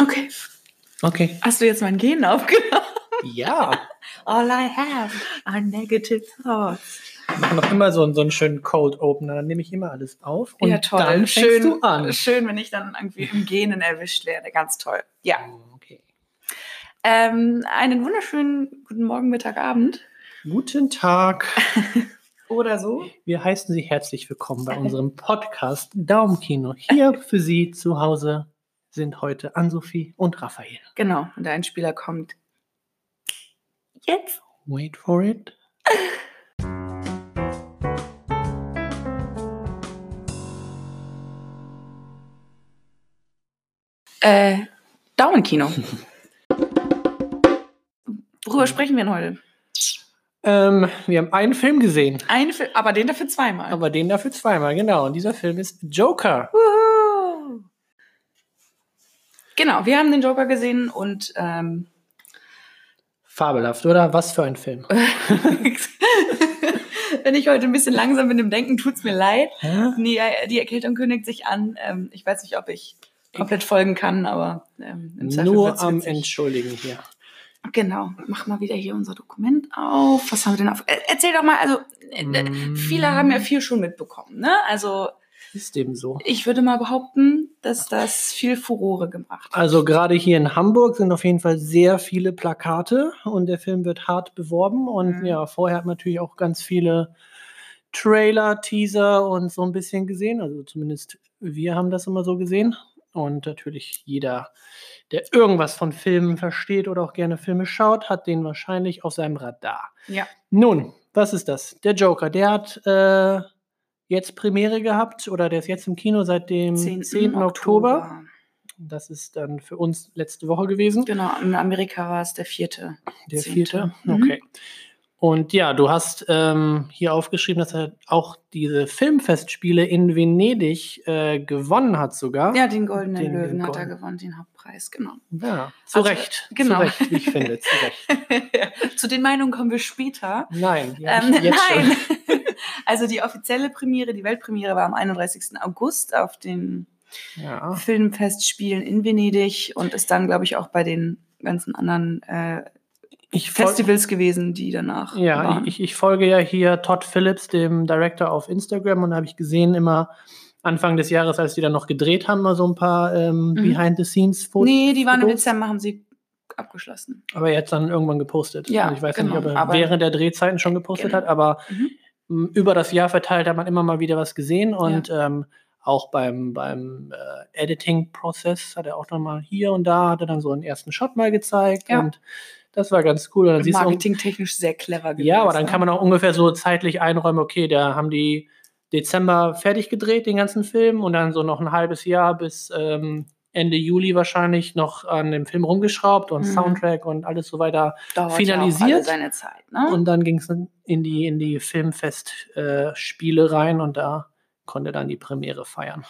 Okay. Okay. Hast du jetzt mein Gen aufgenommen? Ja. All I have are negative thoughts. Wir machen noch immer so, einen- so einen schönen Cold Opener. Dann nehme ich immer alles auf. Und ja, toll. dann fängst schön, du an. schön, wenn ich dann irgendwie im Genen erwischt werde. Ganz toll. Ja. Okay. Ähm, einen wunderschönen guten Morgen, Mittag, Abend. Guten Tag. Oder so. Wir heißen Sie herzlich willkommen bei unserem Podcast Daumenkino. Hier für Sie zu Hause sind heute Ann-Sophie und Raphael. Genau. Und der Einspieler kommt jetzt. Wait for it. Äh, Daumenkino. Worüber sprechen wir denn heute? Ähm, wir haben einen Film gesehen, Ein Film, aber den dafür zweimal. aber den dafür zweimal, genau. Und dieser Film ist Joker. Wuhu. Genau, wir haben den Joker gesehen und ähm, Fabelhaft, oder? Was für ein Film. wenn ich heute ein bisschen langsam bin im Denken, tut's mir leid. Hä? Nee, äh, die Erkältung kündigt sich an. Ähm, ich weiß nicht, ob ich komplett folgen kann, aber ähm, im Zweifel Nur am witzig. Entschuldigen hier. Genau, mach mal wieder hier unser Dokument auf. Was haben wir denn auf? Äh, erzähl doch mal, also äh, Mm. viele haben ja viel schon mitbekommen, ne? Also Ist dem so. ich würde mal behaupten, dass das viel Furore gemacht hat. Also gerade hier in Hamburg sind auf jeden Fall sehr viele Plakate und der Film wird hart beworben. Und Mhm. ja, vorher hat man natürlich auch ganz viele Trailer, Teaser und so ein bisschen gesehen. Also zumindest wir haben das immer so gesehen. Und natürlich jeder, der irgendwas von Filmen versteht oder auch gerne Filme schaut, hat den wahrscheinlich auf seinem Radar. Ja. Nun, was ist das? Der Joker, der hat äh, jetzt Premiere gehabt oder der ist jetzt im Kino seit dem 10. 10. Oktober. Das ist dann für uns letzte Woche gewesen. Genau, in Amerika war es der vierte. Der vierte. Mhm. Okay. Und ja, du hast ähm, hier aufgeschrieben, dass er auch diese Filmfestspiele in Venedig äh, gewonnen hat sogar. Ja, den Goldenen Den Löwen hat er gewonnen, den Hauptpreis, genau. Ja, zu Also, Recht. genau. Zu Recht, wie ich finde. Zu Recht. Zu den Meinungen kommen wir später. Nein, hab Ähm, jetzt nein. Also die offizielle Premiere, die Weltpremiere war am 31. August auf den Ja. Filmfestspielen in Venedig und ist dann, glaube ich, auch bei den ganzen anderen äh, Festivals gewesen, die danach Ja, waren. ich, ich folge ja hier Todd Phillips, dem Director auf Instagram, und da habe ich gesehen, immer Anfang des Jahres, als die dann noch gedreht haben, mal so ein paar ähm, Mhm. Behind-the-Scenes-Fotos. nee, die waren im. Dezember, haben sie abgeschlossen. Aber jetzt dann irgendwann gepostet. Ja, Also ich weiß genau, nicht, ob er während der Drehzeiten schon gepostet Genau. hat, aber Mhm. Über das Jahr verteilt hat man immer mal wieder was gesehen und ähm, auch beim, beim äh, Editing-Prozess hat er auch noch mal hier und da hat er dann so einen ersten Shot mal gezeigt Ja. und das war ganz cool. Und Marketingtechnisch sehr clever gewesen. ja, aber dann ne? kann man auch ungefähr so zeitlich einräumen, okay, da haben die Dezember fertig gedreht, den ganzen Film, und dann so noch ein halbes Jahr bis ähm, Ende Juli wahrscheinlich noch an dem Film rumgeschraubt und Mhm. Soundtrack und alles so weiter. Dauert finalisiert. Ja auch seine Zeit, ne? Und dann ging es in die, in die Filmfest-Spiele äh, rein und da konnte dann die Premiere feiern.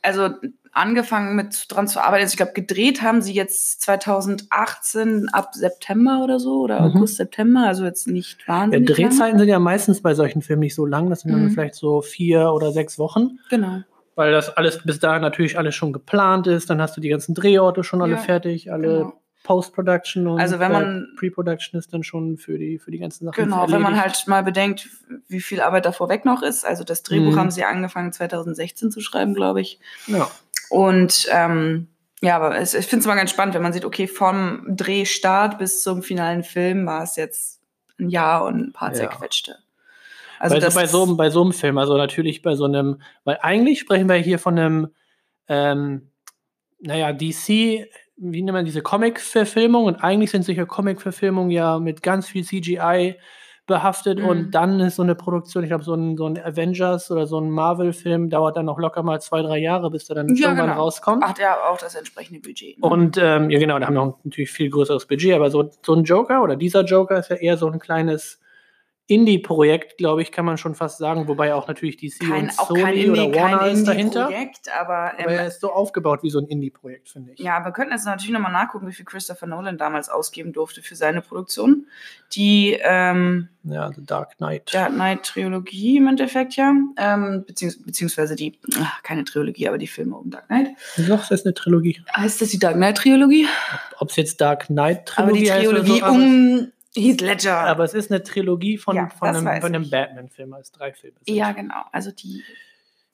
also angefangen mit dran zu arbeiten. Also ich glaube, gedreht haben sie jetzt 2018 ab September oder so oder Mhm. August, September, also jetzt nicht Ja, wahnsinnig. lang. Drehzeiten sind ja meistens bei solchen Filmen nicht so lang, das sind dann Mhm. vielleicht so vier oder sechs Wochen. Genau. Weil das alles bis dahin natürlich alles schon geplant ist, dann hast du die ganzen Drehorte schon alle Ja, fertig, alle Genau. Post-Production und Also wenn man- äh, Pre-Production ist dann schon für die, für die ganzen Sachen. Genau, wenn man erledigt. halt mal bedenkt, wie viel Arbeit da vorweg noch ist. Also das Drehbuch Mhm. haben sie angefangen 2016 zu schreiben, glaube ich. Ja. Und ähm, ja, aber es, ich finde es immer ganz spannend, wenn man sieht, okay, vom Drehstart bis zum finalen Film war es jetzt ein Jahr und ein paar Ja. Also bei, bei, so, einem- bei so einem Film, also natürlich bei so einem, weil eigentlich sprechen wir hier von einem, ähm, naja, DC, wie nennt man diese Comic-Verfilmung und eigentlich sind solche Comic-Verfilmungen ja mit ganz viel CGI behaftet Mhm. und dann ist so eine Produktion, ich glaube, so ein, so ein Avengers oder so ein Marvel-Film dauert dann noch locker mal zwei, drei Jahre, bis der dann Ja, irgendwann genau. rauskommt. hat ja auch das entsprechende Budget. ne? Und ähm, ja, genau, da haben wir natürlich viel größeres Budget, aber so, so ein Joker oder dieser Joker ist ja eher so ein kleines Indie-Projekt, glaube ich, kann man schon fast sagen, wobei auch natürlich DC Kein, und Sony Indie, oder Warner kein ist dahinter. Indie-Projekt, aber, Aber er ähm, ist so aufgebaut wie so ein Indie-Projekt, finde ich. ja, wir könnten jetzt natürlich nochmal nachgucken, wie viel Christopher Nolan damals ausgeben durfte für seine Produktion. Die ähm, Ja, The Dark Knight. Dark Knight Trilogie im Endeffekt, ja. Ähm, beziehungs beziehungsweise die, ach, keine Trilogie, aber die Filme um Dark Knight. Doch, das ist eine Trilogie. Heißt das die Dark Knight Trilogie? Ob es jetzt Dark Knight Aber die Trilogie heißt um Heath Ledger. aber es ist eine Trilogie von, Ja, von einem, einem. Batman-Film, als drei Filme sind. ja, genau. Also die,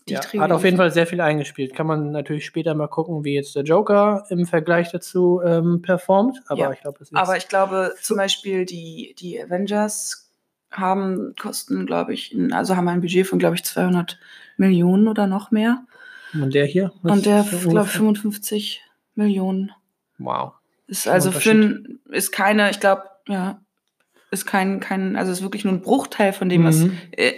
die ja, Trilogie. hat auf jeden Fall sehr viel eingespielt. Kann man natürlich später mal gucken, wie jetzt der Joker im Vergleich dazu ähm, performt. Aber Ja, ich ist Aber ich glaube, zum Beispiel die, die Avengers haben kosten, glaube ich, ein- also haben ein Budget von, glaube ich, 200 Millionen oder noch mehr. und der hier. was Und der, glaube ich, ungefähr? 55 Millionen. Wow. Ist also ein, ist keine, ich glaube, ja, ist kein, kein, also ist wirklich nur ein Bruchteil von dem, was, Mhm. äh,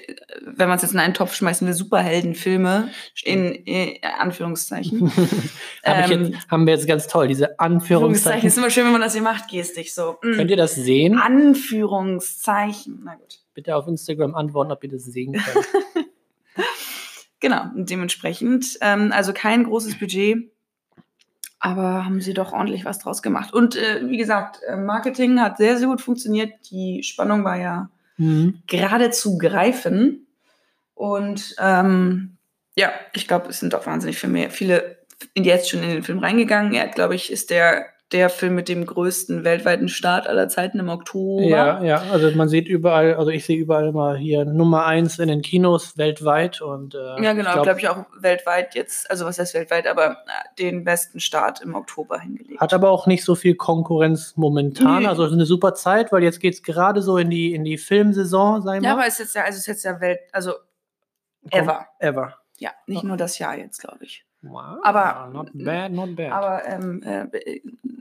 wenn man es jetzt in einen Topf schmeißen will, Superheldenfilme in, äh, Anführungszeichen. Hab Ähm, jetzt, haben wir jetzt ganz toll, diese Anführungszeichen Anführungszeichen. ist immer schön, wenn man das hier macht, gestig so. mm. Könnt ihr das sehen? Anführungszeichen. Na gut. Bitte auf Instagram antworten, ob ihr das sehen könnt. Genau, dementsprechend, ähm, also kein großes Budget, aber haben sie doch ordentlich was draus gemacht. Und äh, wie gesagt, äh, Marketing hat sehr, sehr gut funktioniert. Die Spannung war ja mhm. geradezu greifen. Und ähm, ja, ich glaube, es sind auch wahnsinnig viel mehr, viele jetzt schon in den Film reingegangen. Er, glaube ich, ist der, der Film mit dem größten weltweiten Start aller Zeiten im Oktober. Ja, ja, also man sieht überall, also ich sehe überall mal hier Nummer eins in den Kinos weltweit und äh, Ja, genau, glaube ich auch weltweit jetzt, also was heißt weltweit, aber äh, den besten Start im Oktober hingelegt. Hat aber auch nicht so viel Konkurrenz momentan. Nee. Also es ist eine super Zeit, weil jetzt geht es gerade so in die, in die Filmsaison, sagen wir ja, mal. aber es ist jetzt ja, also es ist jetzt ja Welt, also ever. Ever. Ja, nicht nur das Jahr jetzt, glaube ich. Wow, Aber- not bad, not bad. Aber ähm, äh,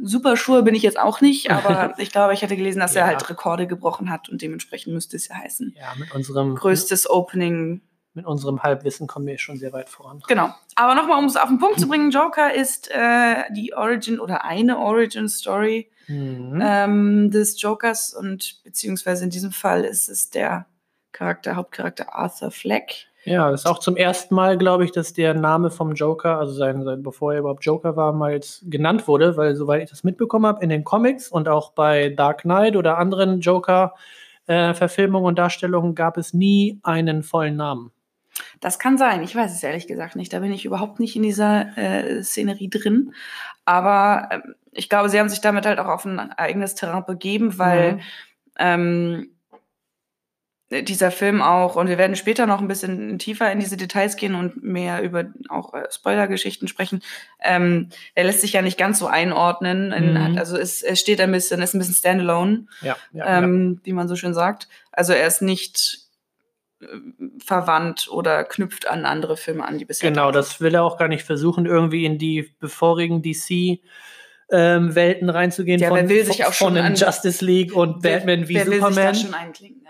super Schuhe bin ich jetzt auch nicht, aber ich glaube, ich hatte gelesen, dass Ja. er halt Rekorde gebrochen hat und dementsprechend müsste es ja heißen. ja, mit unserem, Größtes Opening. mit unserem Halbwissen kommen wir schon sehr weit voran. Genau. Aber nochmal, um es auf den Punkt zu bringen, Joker ist äh, die Origin oder eine Origin-Story Mhm. ähm, des Jokers und beziehungsweise in diesem Fall ist es der Charakter, Hauptcharakter Arthur Fleck. Ja, das ist auch zum ersten Mal, glaube ich, dass der Name vom Joker, also sein, sein, bevor er überhaupt Joker war, mal jetzt genannt wurde, weil soweit ich das mitbekommen habe, in den Comics und auch bei Dark Knight oder anderen Joker-Verfilmungen und Darstellungen gab es nie einen vollen Namen. Das kann sein, ich weiß es ehrlich gesagt nicht. Da bin ich überhaupt nicht in dieser äh, Szenerie drin. Aber ähm, ich glaube, sie haben sich damit halt auch auf ein eigenes Terrain begeben, weil Mhm. ähm, dieser Film auch, und wir werden später noch ein bisschen tiefer in diese Details gehen und mehr über auch äh, Spoiler-Geschichten sprechen. Ähm, er lässt sich ja nicht ganz so einordnen. In, Mhm. also es, es steht ein bisschen, ist ein bisschen standalone, Ja, ja, ähm, wie man so schön sagt. Also er ist nicht äh, verwandt oder knüpft an andere Filme an, die bisher Genau, da das will er auch gar nicht versuchen, irgendwie in die bevorigen DC-Welten reinzugehen. Ja, wer will sich auch von schon an- Justice League und Wer- Batman wie wer will Superman. Sich da schon einklinken?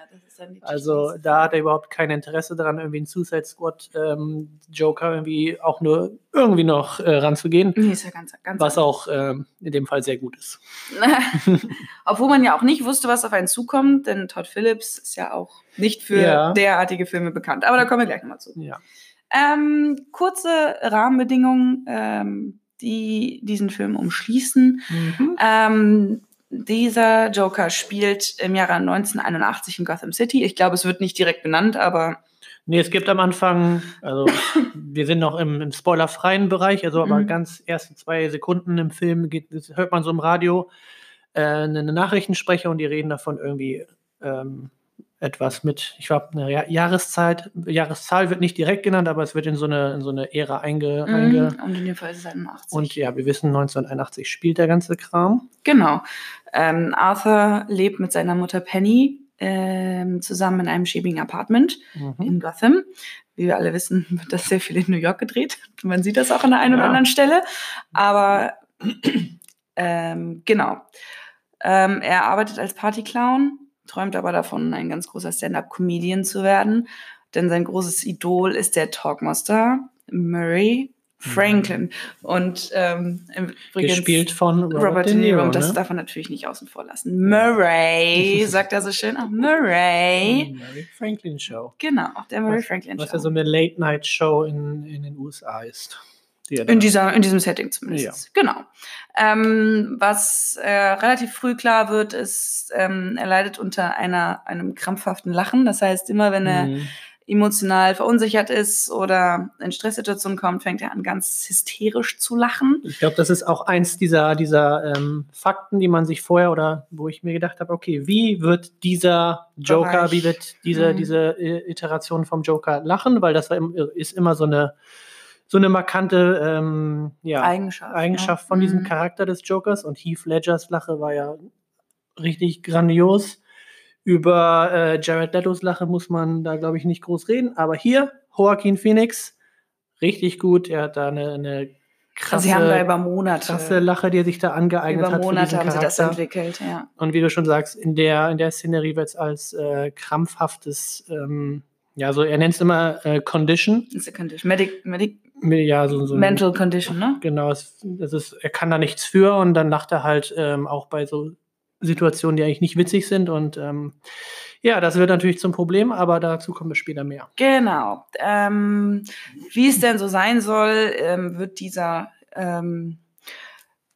Also da hat er überhaupt kein Interesse daran, irgendwie einen Suicide Squad ähm, Joker irgendwie auch nur irgendwie noch äh, ranzugehen, Nee, ist ja ganz, ganz was auch ähm, in dem Fall sehr gut ist. Obwohl man ja auch nicht wusste, was auf einen zukommt, denn Todd Phillips ist ja auch nicht für Ja. derartige Filme bekannt. Aber da kommen wir gleich nochmal zu. Ja. Ähm, kurze Rahmenbedingungen, ähm, die diesen Film umschließen. Mhm. Dieser Joker spielt im Jahre 1981 in Gotham City. Ich glaube, es wird nicht direkt benannt, aber Nee, es gibt am Anfang, also wir sind noch im, im spoilerfreien Bereich, also aber Mhm. ganz erste zwei Sekunden im Film geht, hört man so im Radio äh, eine Nachrichtensprecher und die reden davon irgendwie ähm, etwas mit, ich glaube, eine Ja- Jahreszeit, Jahreszahl wird nicht direkt genannt, aber es wird in so eine, in so eine Ära einge, einge Mhm, und in dem Fall ist es 81. und ja, wir wissen, 1981 spielt der ganze Kram. Genau. Ähm, Arthur lebt mit seiner Mutter Penny ähm, zusammen in einem schäbigen Apartment Mhm. in Gotham. Wie wir alle wissen, wird das sehr viel in New York gedreht. Man sieht das auch an der einen oder Ja. anderen Stelle. Aber ähm, genau. Ähm, er arbeitet als Partyclown, träumt aber davon, ein ganz großer Stand-up-Comedian zu werden. Denn sein großes Idol ist der Talkmaster Murray Franklin. Und ähm, Gespielt von Robert, Robert De Niro. und das ne? darf man natürlich nicht außen vor lassen. Murray, sagt er so schön. Auch Murray. Die Mary Franklin Show. Genau, auch der Murray Was- Franklin Was Show. ja so eine Late-Night-Show in, in den USA ist. Die In, dieser, in diesem Setting zumindest. Genau. Ähm, was äh, relativ früh klar wird, ist, ähm, er leidet unter einer, einem krampfhaften Lachen. Das heißt, immer wenn er Mhm. emotional verunsichert ist oder in Stresssituationen kommt, fängt er an, ganz hysterisch zu lachen. Ich glaube, das ist auch eins dieser, dieser ähm, Fakten, die man sich vorher oder wo ich mir gedacht habe, okay, wie wird dieser Joker, Bereich. wie wird diese, Mhm. diese äh, Iteration vom Joker lachen? Weil das war ist immer so eine, so eine markante ähm, ja, Eigenschaft. Eigenschaft ja. von diesem Mhm. Charakter des Jokers und Heath Ledgers Lache war ja richtig grandios. Über äh, Jared Letos Lache muss man da, glaube ich, nicht groß reden. Aber hier, Joaquin Phoenix, richtig gut. Er hat da eine, eine krasse, Sie haben da über Monate, krasse Lache, die er sich da angeeignet über hat. für Monate haben sie das entwickelt, ja. Und wie du schon sagst, in der, in der Szenerie wird es als äh, krampfhaftes, ähm, ja, so er nennt es immer äh, Condition. It's a condition. Medic, medic, Ja, so, so ein- mental condition, ne? Genau, es, das ist, er kann da nichts für und dann lacht er halt ähm, auch bei so Situationen, die eigentlich nicht witzig sind. Und ähm, ja, das wird natürlich zum Problem, aber dazu kommen wir später mehr. Genau. Ähm, wie es denn so sein soll, ähm, wird dieser ähm,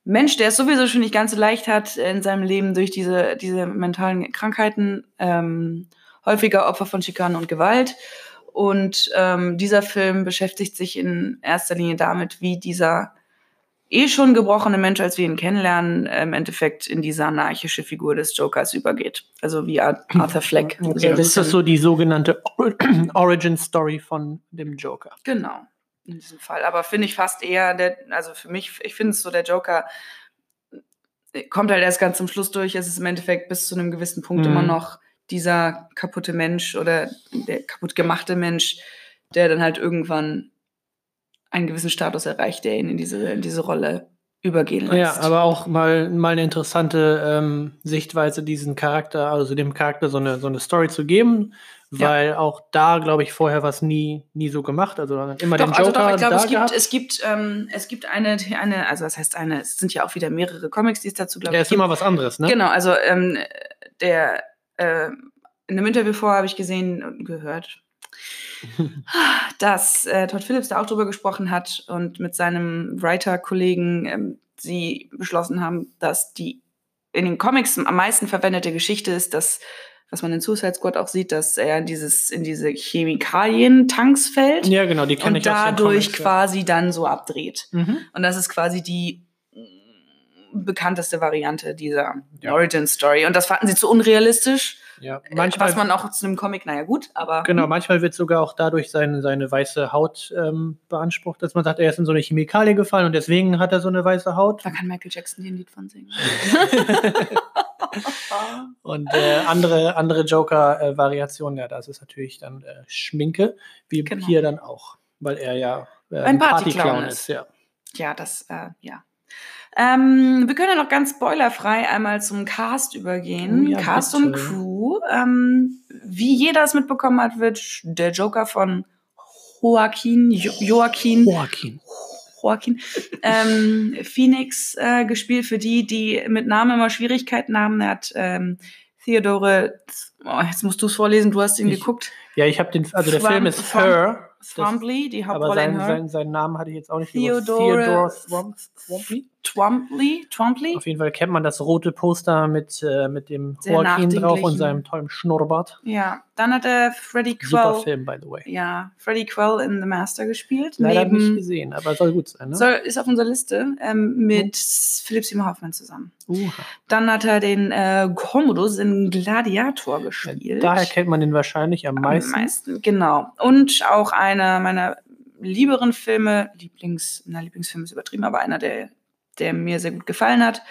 Mensch, der es sowieso schon nicht ganz so leicht hat in seinem Leben durch diese, diese mentalen Krankheiten, ähm, häufiger Opfer von Schikanen und Gewalt. Und ähm, dieser Film beschäftigt sich in erster Linie damit, wie dieser eh schon gebrochene Mensch, als wir ihn kennenlernen, im Endeffekt in diese anarchische Figur des Jokers übergeht. Also wie Ar- Arthur Fleck. So Okay, das ist das so die sogenannte Or- Origin Story von dem Joker. Genau, in diesem Fall. Aber finde ich fast eher, der, also für mich, ich finde es so, der Joker äh, kommt halt erst ganz zum Schluss durch. Es ist im Endeffekt bis zu einem gewissen Punkt Mhm. immer noch dieser kaputte Mensch oder der kaputt gemachte Mensch, der dann halt irgendwann einen gewissen Status erreicht, der ihn in diese, in diese Rolle übergehen Ja, lässt. aber auch mal, mal eine interessante ähm, Sichtweise, diesen Charakter, also dem Charakter so eine, so eine Story zu geben, Ja. weil auch da, glaube ich, vorher was nie, nie so gemacht. Also immer den Doch, Joker also doch, ich glaube, es gibt, es gibt, ähm, es gibt eine, eine, also was heißt eine, es sind ja auch wieder mehrere Comics, die es dazu, glaube Der ich, ist immer was anderes, ne? Genau, also ähm, der äh, in einem Interview vorher habe ich gesehen und gehört, dass äh, Todd Phillips da auch drüber gesprochen hat und mit seinem Writer-Kollegen ähm, sie beschlossen haben, dass die in den Comics am meisten verwendete Geschichte ist, dass was man in Suicide Squad auch sieht, dass er in dieses in diese Chemikalien-Tanks fällt Ja, genau, die kenne und ich dadurch Comics, ja. quasi dann so abdreht. Mhm. Und das ist quasi die bekannteste Variante dieser Ja. Origin Story. Und das fanden sie zu unrealistisch. Ja, Manchmal, manchmal, was man auch zu einem Comic, naja gut, aber genau, manchmal wird sogar auch dadurch seine, seine weiße Haut ähm, beansprucht, dass man sagt, er ist in so eine Chemikalie gefallen und deswegen hat er so eine weiße Haut. da kann Michael Jackson hier ein Lied von singen. Und äh, andere, andere Joker-Variationen, ja, das ist natürlich dann äh, Schminke, wie Genau. hier dann auch, weil er ja äh, Ein Partyclown ist. ja. ja, das, äh, ja. Ähm, wir können ja noch ganz spoilerfrei einmal zum Cast übergehen. Oh ja, Cast bitte. und Crew. Ähm, wie jeder es mitbekommen hat, wird der Joker von Joaquin, jo Joaquin, Joaquin. Joaquin ähm, Phoenix äh, gespielt. Für die, die mit Namen immer Schwierigkeiten haben, er hat ähm, Theodore, oh, jetzt musst du es vorlesen, du hast ihn Ich- geguckt. Ja, ich habe den, also der Thrum- Film ist Her, Thwombly, die aber Hauptrolle in sein, Her. sein, seinen Namen hatte ich jetzt auch nicht Theodore- Theodore Thwom- Thwombly. Twombly, Twombly. Auf jeden Fall kennt man das rote Poster mit, äh, mit dem Sehr Joaquin drauf und seinem tollen Schnurrbart. Ja, dann hat er Super Quell, Film, by the way. ja, Freddie Quell in The Master gespielt. Leider nicht neben, gesehen, aber soll gut sein, ne? soll, ist auf unserer Liste ähm, mit Philipp Seymour Hoffman zusammen. Uha. Dann hat er den äh, Commodus in Gladiator gespielt. Daher kennt man den wahrscheinlich am meisten. Am meisten, genau. Und auch einer meiner lieberen Filme, Lieblings, na, Lieblingsfilm ist übertrieben, aber einer, der, der mir sehr gut gefallen hat.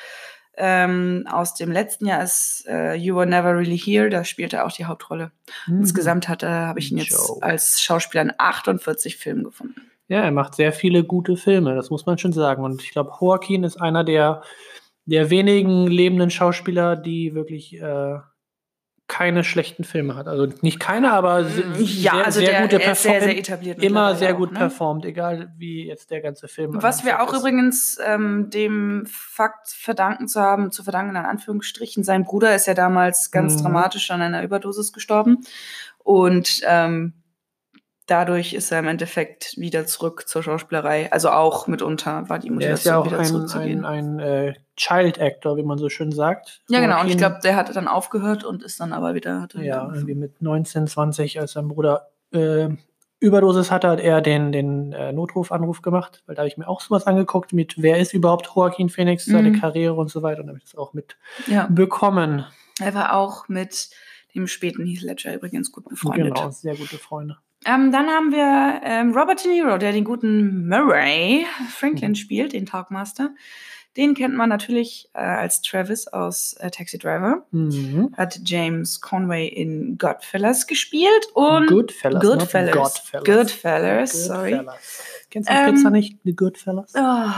Ähm, aus dem letzten Jahr ist äh, You Were Never Really Here, da spielt er auch die Hauptrolle. Mhm. Insgesamt hat er, habe ich ihn jetzt Joe. als Schauspieler in 48 Filmen gefunden. Ja, er macht sehr viele gute Filme, das muss man schon sagen. Und ich glaube, Joaquin ist einer der, der wenigen lebenden Schauspieler, die wirklich äh, keine schlechten Filme hat. Also nicht keine, aber Mm, Ja, sehr, also sehr der, gute er ist sehr, sehr Performance. etabliert. Immer sehr auch, gut ne? performt, egal wie jetzt der ganze Film. Was wir auch ist. übrigens ähm, dem Fakt verdanken zu haben, zu verdanken in Anführungsstrichen, sein Bruder ist ja damals ganz Mhm. dramatisch an einer Überdosis gestorben und ähm, dadurch ist er im Endeffekt wieder zurück zur Schauspielerei. Also auch mitunter war die Der ist ja Motivation auch wieder ein, zurückzugehen. ein, ein äh, Child Actor, wie man so schön sagt. ja genau, und ich glaube, der hatte dann aufgehört und ist dann aber wieder. Dann Ja, irgendwie mit 19, 20, als sein Bruder äh, Überdosis hatte, hat er den, den äh, Notrufanruf gemacht, weil da habe ich mir auch sowas angeguckt mit, wer ist überhaupt Joaquin Phoenix, seine Mhm. Karriere und so weiter und habe ich das auch ja. mitbekommen. Er war auch mit dem späten Heath Ledger übrigens gut befreundet. Genau, sehr gute Freunde. Ähm, dann haben wir ähm, Robert De Niro, der den guten Murray Franklin Mhm. spielt, den Talkmaster. Den kennt man natürlich äh, als Travis aus äh, Taxi Driver. Mhm. Hat James Conway in Godfellas gespielt und Goodfellas. not Goodfellas. Godfellas. Goodfellas, sorry. Goodfellas. Kennst du die Ähm, Pizza nicht? Die Goodfellas? Oh,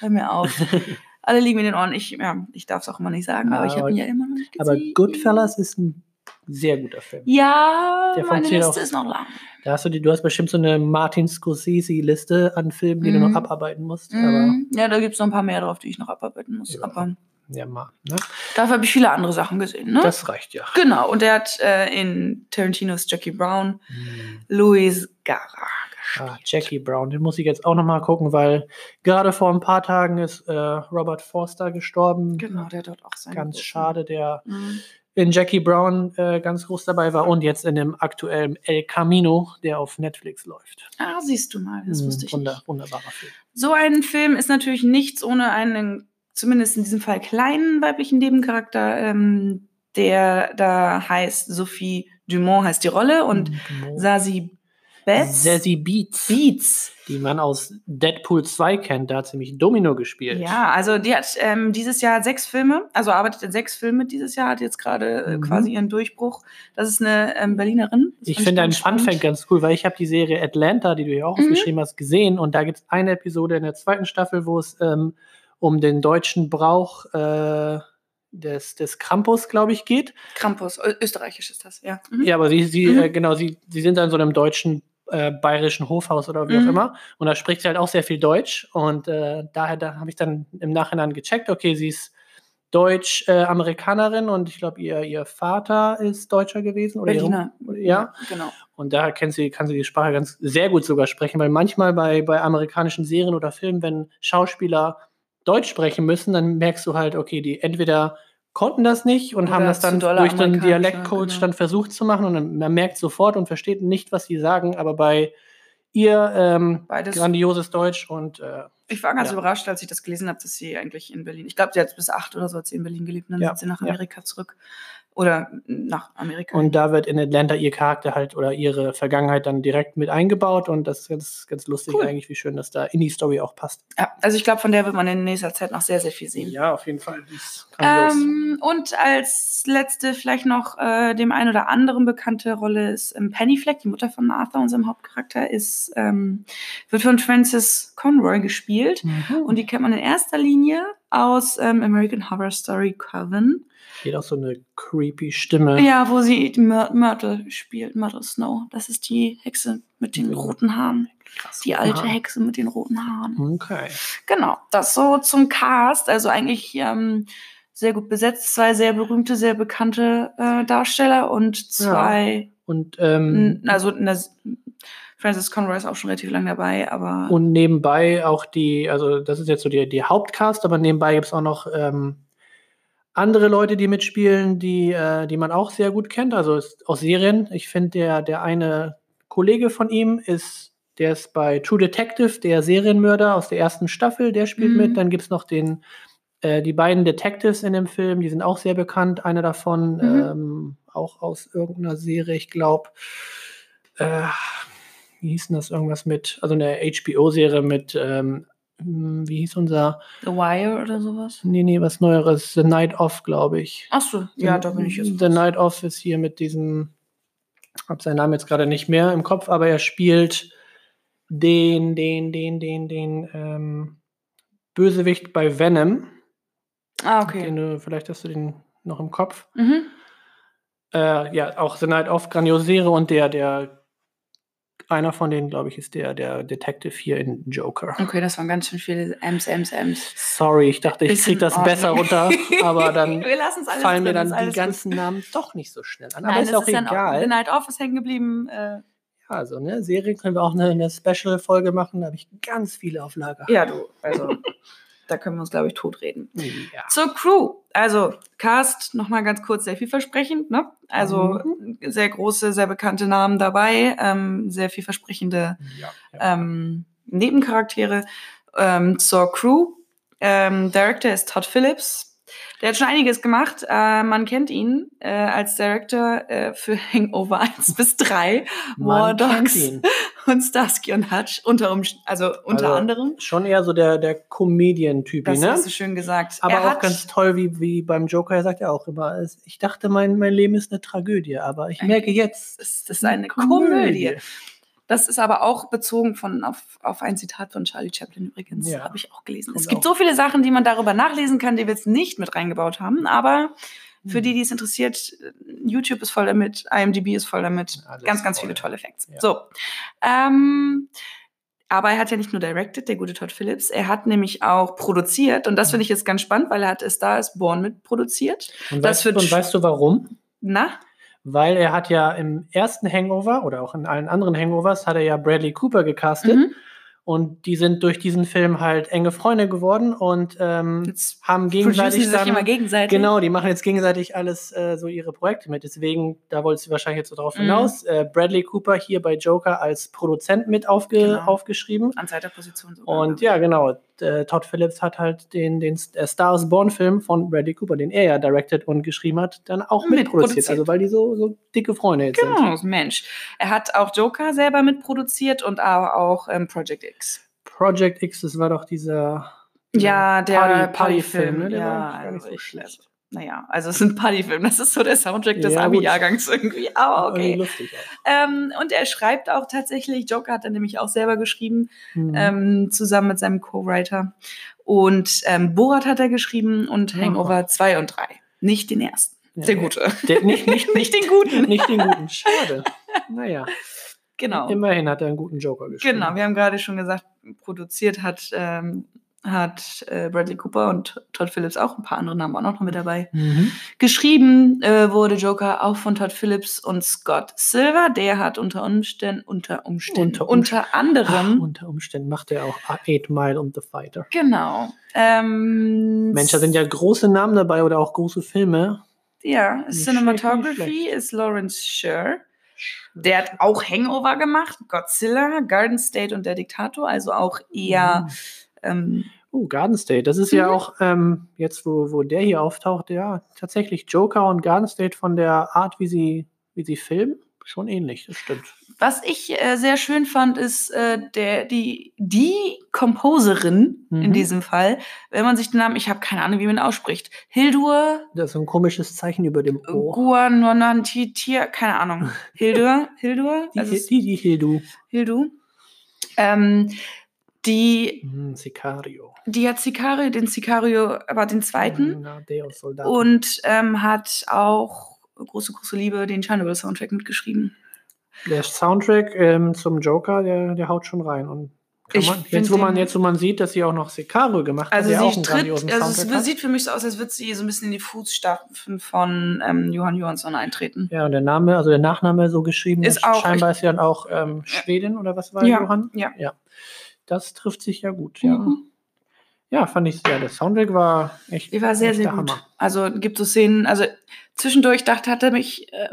hör mir auf. Alle liegen in den Ohren. Ich, ja, ich darf es auch immer nicht sagen, aber ich habe Aber- ihn ja immer noch nicht gesehen. Aber Goodfellas ist ein sehr guter Film. Ja, Der meine Liste auch. ist noch lang. Da hast du die, du hast bestimmt so eine Martin Scorsese-Liste an Filmen, die du Mhm. noch abarbeiten musst. Mhm. Ja, da gibt es noch ein paar mehr drauf, die ich noch abarbeiten muss. Ja. Aber ja, mal. Ne? dafür habe ich viele andere Sachen gesehen. Ne? Das reicht ja. genau, und er hat äh, in Tarantinos Jackie Brown Louis Gara gespielt. Ah, Jackie Brown, den muss ich jetzt auch noch mal gucken, weil gerade vor ein paar Tagen ist äh, Robert Forster gestorben. Genau, der dort auch sein. Ganz schade, der Mhm. In Jackie Brown äh, ganz groß dabei war und jetzt in dem aktuellen El Camino, der auf Netflix läuft. Ah, siehst du mal, das Hm, wusste ich wunder, nicht. Wunderbarer Film. So ein Film ist natürlich nichts ohne einen, zumindest in diesem Fall kleinen weiblichen Nebencharakter, ähm, der da heißt Sophie Dumont heißt die Rolle und Mhm. Sazi Betts. Sassy Beats, Beats. die man aus Deadpool 2 kennt, da hat sie nämlich Domino gespielt. Ja, also die hat ähm, dieses Jahr sechs Filme, also arbeitet in sechs Filmen dieses Jahr, hat jetzt gerade äh, Mhm. quasi ihren Durchbruch. Das ist eine ähm, Berlinerin. Das Ich finde einen ganz Fun spannend. Fact ganz cool, weil ich habe die Serie Atlanta, die du ja auch Mhm. aufgeschrieben hast, gesehen und da gibt es eine Episode in der zweiten Staffel, wo es ähm, um den deutschen Brauch äh, des, des Krampus, glaube ich, geht. Krampus, österreichisch ist das, ja. Mhm. Ja, aber sie, sie Mhm. äh, genau, sie, sie sind an so einem deutschen äh, bayerischen Hofhaus oder wie Mhm. auch immer. Und da spricht sie halt auch sehr viel Deutsch. Und äh, daher da habe ich dann im Nachhinein gecheckt, okay, sie ist Deutsch-Amerikanerin und ich glaube, ihr, ihr Vater ist Deutscher gewesen. Oder Berliner. Ihre, ja. Genau. Und daher kennt sie, kann sie die Sprache ganz sehr gut sogar sprechen, weil manchmal bei, bei amerikanischen Serien oder Filmen, wenn Schauspieler Deutsch sprechen müssen, dann merkst du halt, okay, die entweder konnten das nicht und Oder haben das dann durch den ja, Dialektcoach genau. dann versucht zu machen und dann, man merkt sofort und versteht nicht, was sie sagen, aber bei ihr ähm, Beides. grandioses Deutsch und äh, Ich war ganz Ja. überrascht, als ich das gelesen habe, dass sie eigentlich in Berlin, ich glaube, sie hat bis acht oder so hat sie in Berlin gelebt, und dann Ja, sind sie nach ja. Amerika zurück. Oder nach Amerika. und da wird in Atlanta ihr Charakter halt oder ihre Vergangenheit dann direkt mit eingebaut und das ist ganz, ganz lustig Cool. eigentlich, wie schön das da in die Story auch passt. ja, also ich glaube, von der wird man in nächster Zeit noch sehr, sehr viel sehen. Ja, auf jeden Fall. Ähm, und als letzte vielleicht noch äh, dem einen oder anderen bekannte Rolle ist ähm, Penny Fleck, die Mutter von Arthur, unserem Hauptcharakter, ist, ähm, wird von Frances Conroy gespielt. Mhm. Und die kennt man in erster Linie aus ähm, American Horror Story Coven. Die hat auch so eine creepy Stimme. Ja, wo sie Myr Myrtle spielt, Myrtle Snow. Das ist die Hexe mit den Ja. roten Haaren. Krass. Die alte Aha. Hexe mit den roten Haaren. Okay. Genau, das so zum Cast. Also eigentlich ähm, sehr gut besetzt. Zwei sehr berühmte, sehr bekannte äh, Darsteller und zwei, Und, ähm, also na, Francis Conroy ist auch schon relativ lang dabei, aber und nebenbei auch die, also das ist jetzt so die, die Hauptcast, aber nebenbei gibt es auch noch ähm, andere Leute, die mitspielen, die, äh, die man auch sehr gut kennt, also aus Serien. Ich finde, der, der eine Kollege von ihm ist, der ist bei True Detective, der Serienmörder aus der ersten Staffel, der spielt Mhm. mit. Dann gibt es noch den, äh, die beiden Detectives in dem Film, die sind auch sehr bekannt. Einer davon Mhm. ähm, auch aus irgendeiner Serie, ich glaube, äh, wie hieß denn das irgendwas mit, also eine HBO-Serie mit, ähm, hm, wie hieß unser, The Wire oder sowas. nee, nee, was Neueres, The Night Off, glaube ich. Ach so, ja, da bin ich jetzt. The Night Off ist hier mit diesem, hab seinen Namen jetzt gerade nicht mehr im Kopf, aber er spielt den, den, den, den, den ähm, Bösewicht bei Venom. Ah, okay. Den, du- vielleicht hast du den noch im Kopf. Mhm. Äh, ja, auch The Night of, grandiose Serie und der, der, einer von denen, glaube ich, ist der, der Detective hier in Joker. Okay, das waren ganz schön viele M's, M's, M's. Sorry, ich dachte, ich Ist krieg in das besser runter, aber dann Wir lassen's alles fallen mir drin, dann ist die alles gut. ganzen Namen doch nicht so schnell an. Aber Nein, ist es auch dann egal. The Night Off ist hängen geblieben. Äh, Ja, also, ne, Serien können wir auch eine, eine Special-Folge machen, da habe ich ganz viele auf Lager. ja, du, also da können wir uns, glaube ich, totreden. Ja. Zur Crew. Also, Cast, nochmal ganz kurz, sehr vielversprechend, ne? Also, sehr große, sehr bekannte Namen dabei, ähm, sehr vielversprechende Ja, ja. ähm, Nebencharaktere. Ähm, zur Crew. Ähm, Director ist Todd Phillips. Der hat schon einiges gemacht. Äh, man kennt ihn äh, als Director äh, für Hangover 1 bis 3, War Dogs ihn. Und Starsky und Hutch, unter, also unter Also, anderem. Schon eher so der, der Comedian-Typ, Das ne? hast du schön gesagt. Aber er auch ganz toll, wie, wie beim Joker, er sagt ja auch immer, es- ich dachte, mein, mein Leben ist eine Tragödie, aber ich merke jetzt, Das ist, das ist eine Komödie. Das ist aber auch bezogen von, auf, auf ein Zitat von Charlie Chaplin übrigens. Ja. Habe ich auch gelesen. Und es gibt auch- so viele Sachen, die man darüber nachlesen kann, die wir jetzt nicht mit reingebaut haben. Aber für die, die es interessiert, YouTube ist voll damit, IMDb ist voll damit. Alles ganz, ganz voll. viele tolle Facts. Ja. So. Ähm, aber er hat ja nicht nur directed, der gute Todd Phillips. Er hat nämlich auch produziert. Und das finde ich jetzt ganz spannend, weil er hat A Star is Born mit produziert. Und, Das weißt, wird und weißt du warum? Na? Weil er hat ja im ersten Hangover oder auch in allen anderen Hangovers hat er ja Bradley Cooper gecastet Mhm. Und die sind durch diesen Film halt enge Freunde geworden und ähm, Jetzt haben gegenseitig sich dann, immer gegenseitig. Genau, die machen jetzt gegenseitig alles äh, so ihre Projekte mit. Deswegen, da wollte sie wahrscheinlich jetzt so drauf Mhm. hinaus. Äh, Bradley Cooper hier bei Joker als Produzent mit aufge Genau. aufgeschrieben. An zweiter Position sogar. Und ja, genau. Äh, Todd Phillips hat halt den, den äh, Star is Born-Film von Bradley Cooper, den er ja directed und geschrieben hat, dann auch mitproduziert. Mitproduziert. Also weil die so, so dicke Freunde jetzt sind. Genau, Mensch. Er hat auch Joker selber mitproduziert und aber auch ähm, Project X. Project X, das war doch dieser Ja, der Party- Partyfilm. Partyfilm, ne? Der ja, war gar nicht also so schlecht. naja, also es ist ein Partyfilm. Das ist so der Soundtrack des Ja. Abi-Jahrgangs irgendwie. Aber irgendwie okay. lustig auch. Ähm, und er schreibt auch tatsächlich, Joker hat er nämlich auch selber geschrieben, Mhm. ähm, zusammen mit seinem Co-Writer. Und ähm, Borat hat er geschrieben und Aha. Hangover 2 und 3. Nicht den ersten. Ja. Der gute. Der, nicht, nicht, Nicht den guten. nicht den guten. Schade. Naja, Genau. immerhin hat er einen guten Joker geschrieben. Genau, wir haben gerade schon gesagt, produziert hat, ähm, hat äh, Bradley Cooper und Todd Phillips auch, ein paar andere Namen auch noch mit dabei. Mhm. Geschrieben äh, wurde Joker auch von Todd Phillips und Scott Silver. Der hat unter Umständen, unter Umständen, Unter unter, anderem, Ach, unter Umständen macht er auch Eight Mile und The Fighter. genau. Ähm, Mensch, da sind ja große Namen dabei oder auch große Filme. Ja, Nicht Cinematography schlecht, nicht ist Lawrence Sher. Der hat auch Hangover gemacht, Godzilla, Garden State und der Diktator, also auch eher ähm, Oh, Garden State. Das ist ja Mhm. auch ähm, jetzt, wo, wo der hier auftaucht, ja, tatsächlich Joker und Garden State von der Art, wie sie, wie sie filmen, schon ähnlich. Das stimmt. Was ich äh, sehr schön fand, ist äh, der, die, die Composerin in Mhm. diesem Fall, wenn man sich den Namen, ich habe keine Ahnung, wie man ihn ausspricht, Hildur Das ist ein komisches Zeichen über dem O. Guanonantitia, keine Ahnung. Hildur, Hildur, Die, also die, die Hildu. Hildur, ähm, die, Hm, Sicario. die hat Sicario, den Sicario, aber den zweiten, Na, Deus Soldaten. und ähm, hat auch große, große Liebe den Chernobyl-Soundtrack mitgeschrieben. Der Soundtrack ähm, zum Joker, der, der haut schon rein. Und man, jetzt, wo man, jetzt, wo man sieht, dass sie auch noch Sicario gemacht Also hat, sie tritt, also es hat. sieht für mich so aus, als würde sie so ein bisschen in die Fußstapfen von ähm, Johann Johansson eintreten. Ja, und der Name, also der Nachname so geschrieben Ist ist auch scheinbar ist ja dann auch ähm, Schwedin oder was war Ja, Johann? ja. ja. Das trifft sich ja gut, ja. Mhm. Ja, fand ich, ja, der Soundtrack war echt. Die war sehr, sehr gut. Hammer. Also gibt es Szenen, also zwischendurch dachte, hatte mich, äh,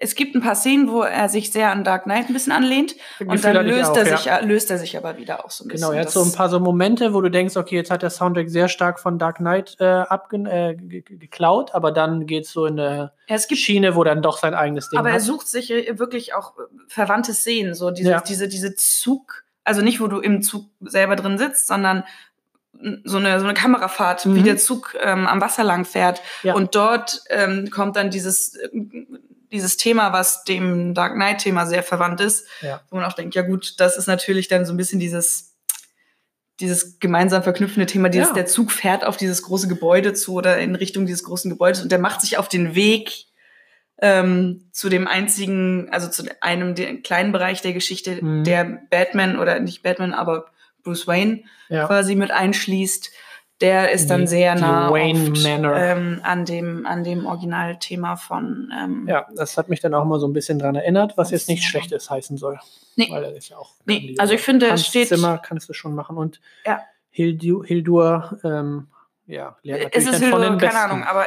es gibt ein paar Szenen, wo er sich sehr an Dark Knight ein bisschen anlehnt und Gefühl dann hatte ich löst, auch, er ja. sich, äh, löst er sich aber wieder auch so ein bisschen. Genau, er hat so ein paar so Momente, wo du denkst, okay, jetzt hat der Soundtrack sehr stark von Dark Knight äh, abge äh, ge- ge- geklaut, aber dann geht es so in eine ja, Schiene, wo dann doch sein eigenes Ding Aber er hat. sucht sich äh, wirklich auch äh, verwandte Szenen, so diese, Ja. diese, diese Zug, also nicht, wo du im Zug selber drin sitzt, sondern so eine, so eine Kamerafahrt, Mhm. wie der Zug ähm, am Wasser lang fährt. Ja. Und dort ähm, kommt dann dieses, äh, dieses Thema, was dem Dark Knight-Thema sehr verwandt ist, Ja. wo man auch denkt, ja gut, das ist natürlich dann so ein bisschen dieses dieses gemeinsam verknüpfende Thema, dieses, Ja. der Zug fährt auf dieses große Gebäude zu oder in Richtung dieses großen Gebäudes und der macht sich auf den Weg ähm, zu dem einzigen, also zu einem den kleinen Bereich der Geschichte, Mhm. der Batman oder nicht Batman, aber Bruce Wayne Ja. quasi mit einschließt. Der ist dann Die- sehr nah Wayne oft, Manor. ähm, an dem an dem Originalthema von ähm, ja, das hat mich dann auch mal so ein bisschen dran erinnert, was jetzt nicht. Schlechtes heißen soll. Nee. Weil er ist ja auch. Nee, also ich finde, es steht- Zimmer kannst du schon machen. Und Ja. Hildur, Hildur ähm, ja, lernt Es natürlich ist dann von Hildur, den keine Besten. Ahnung, aber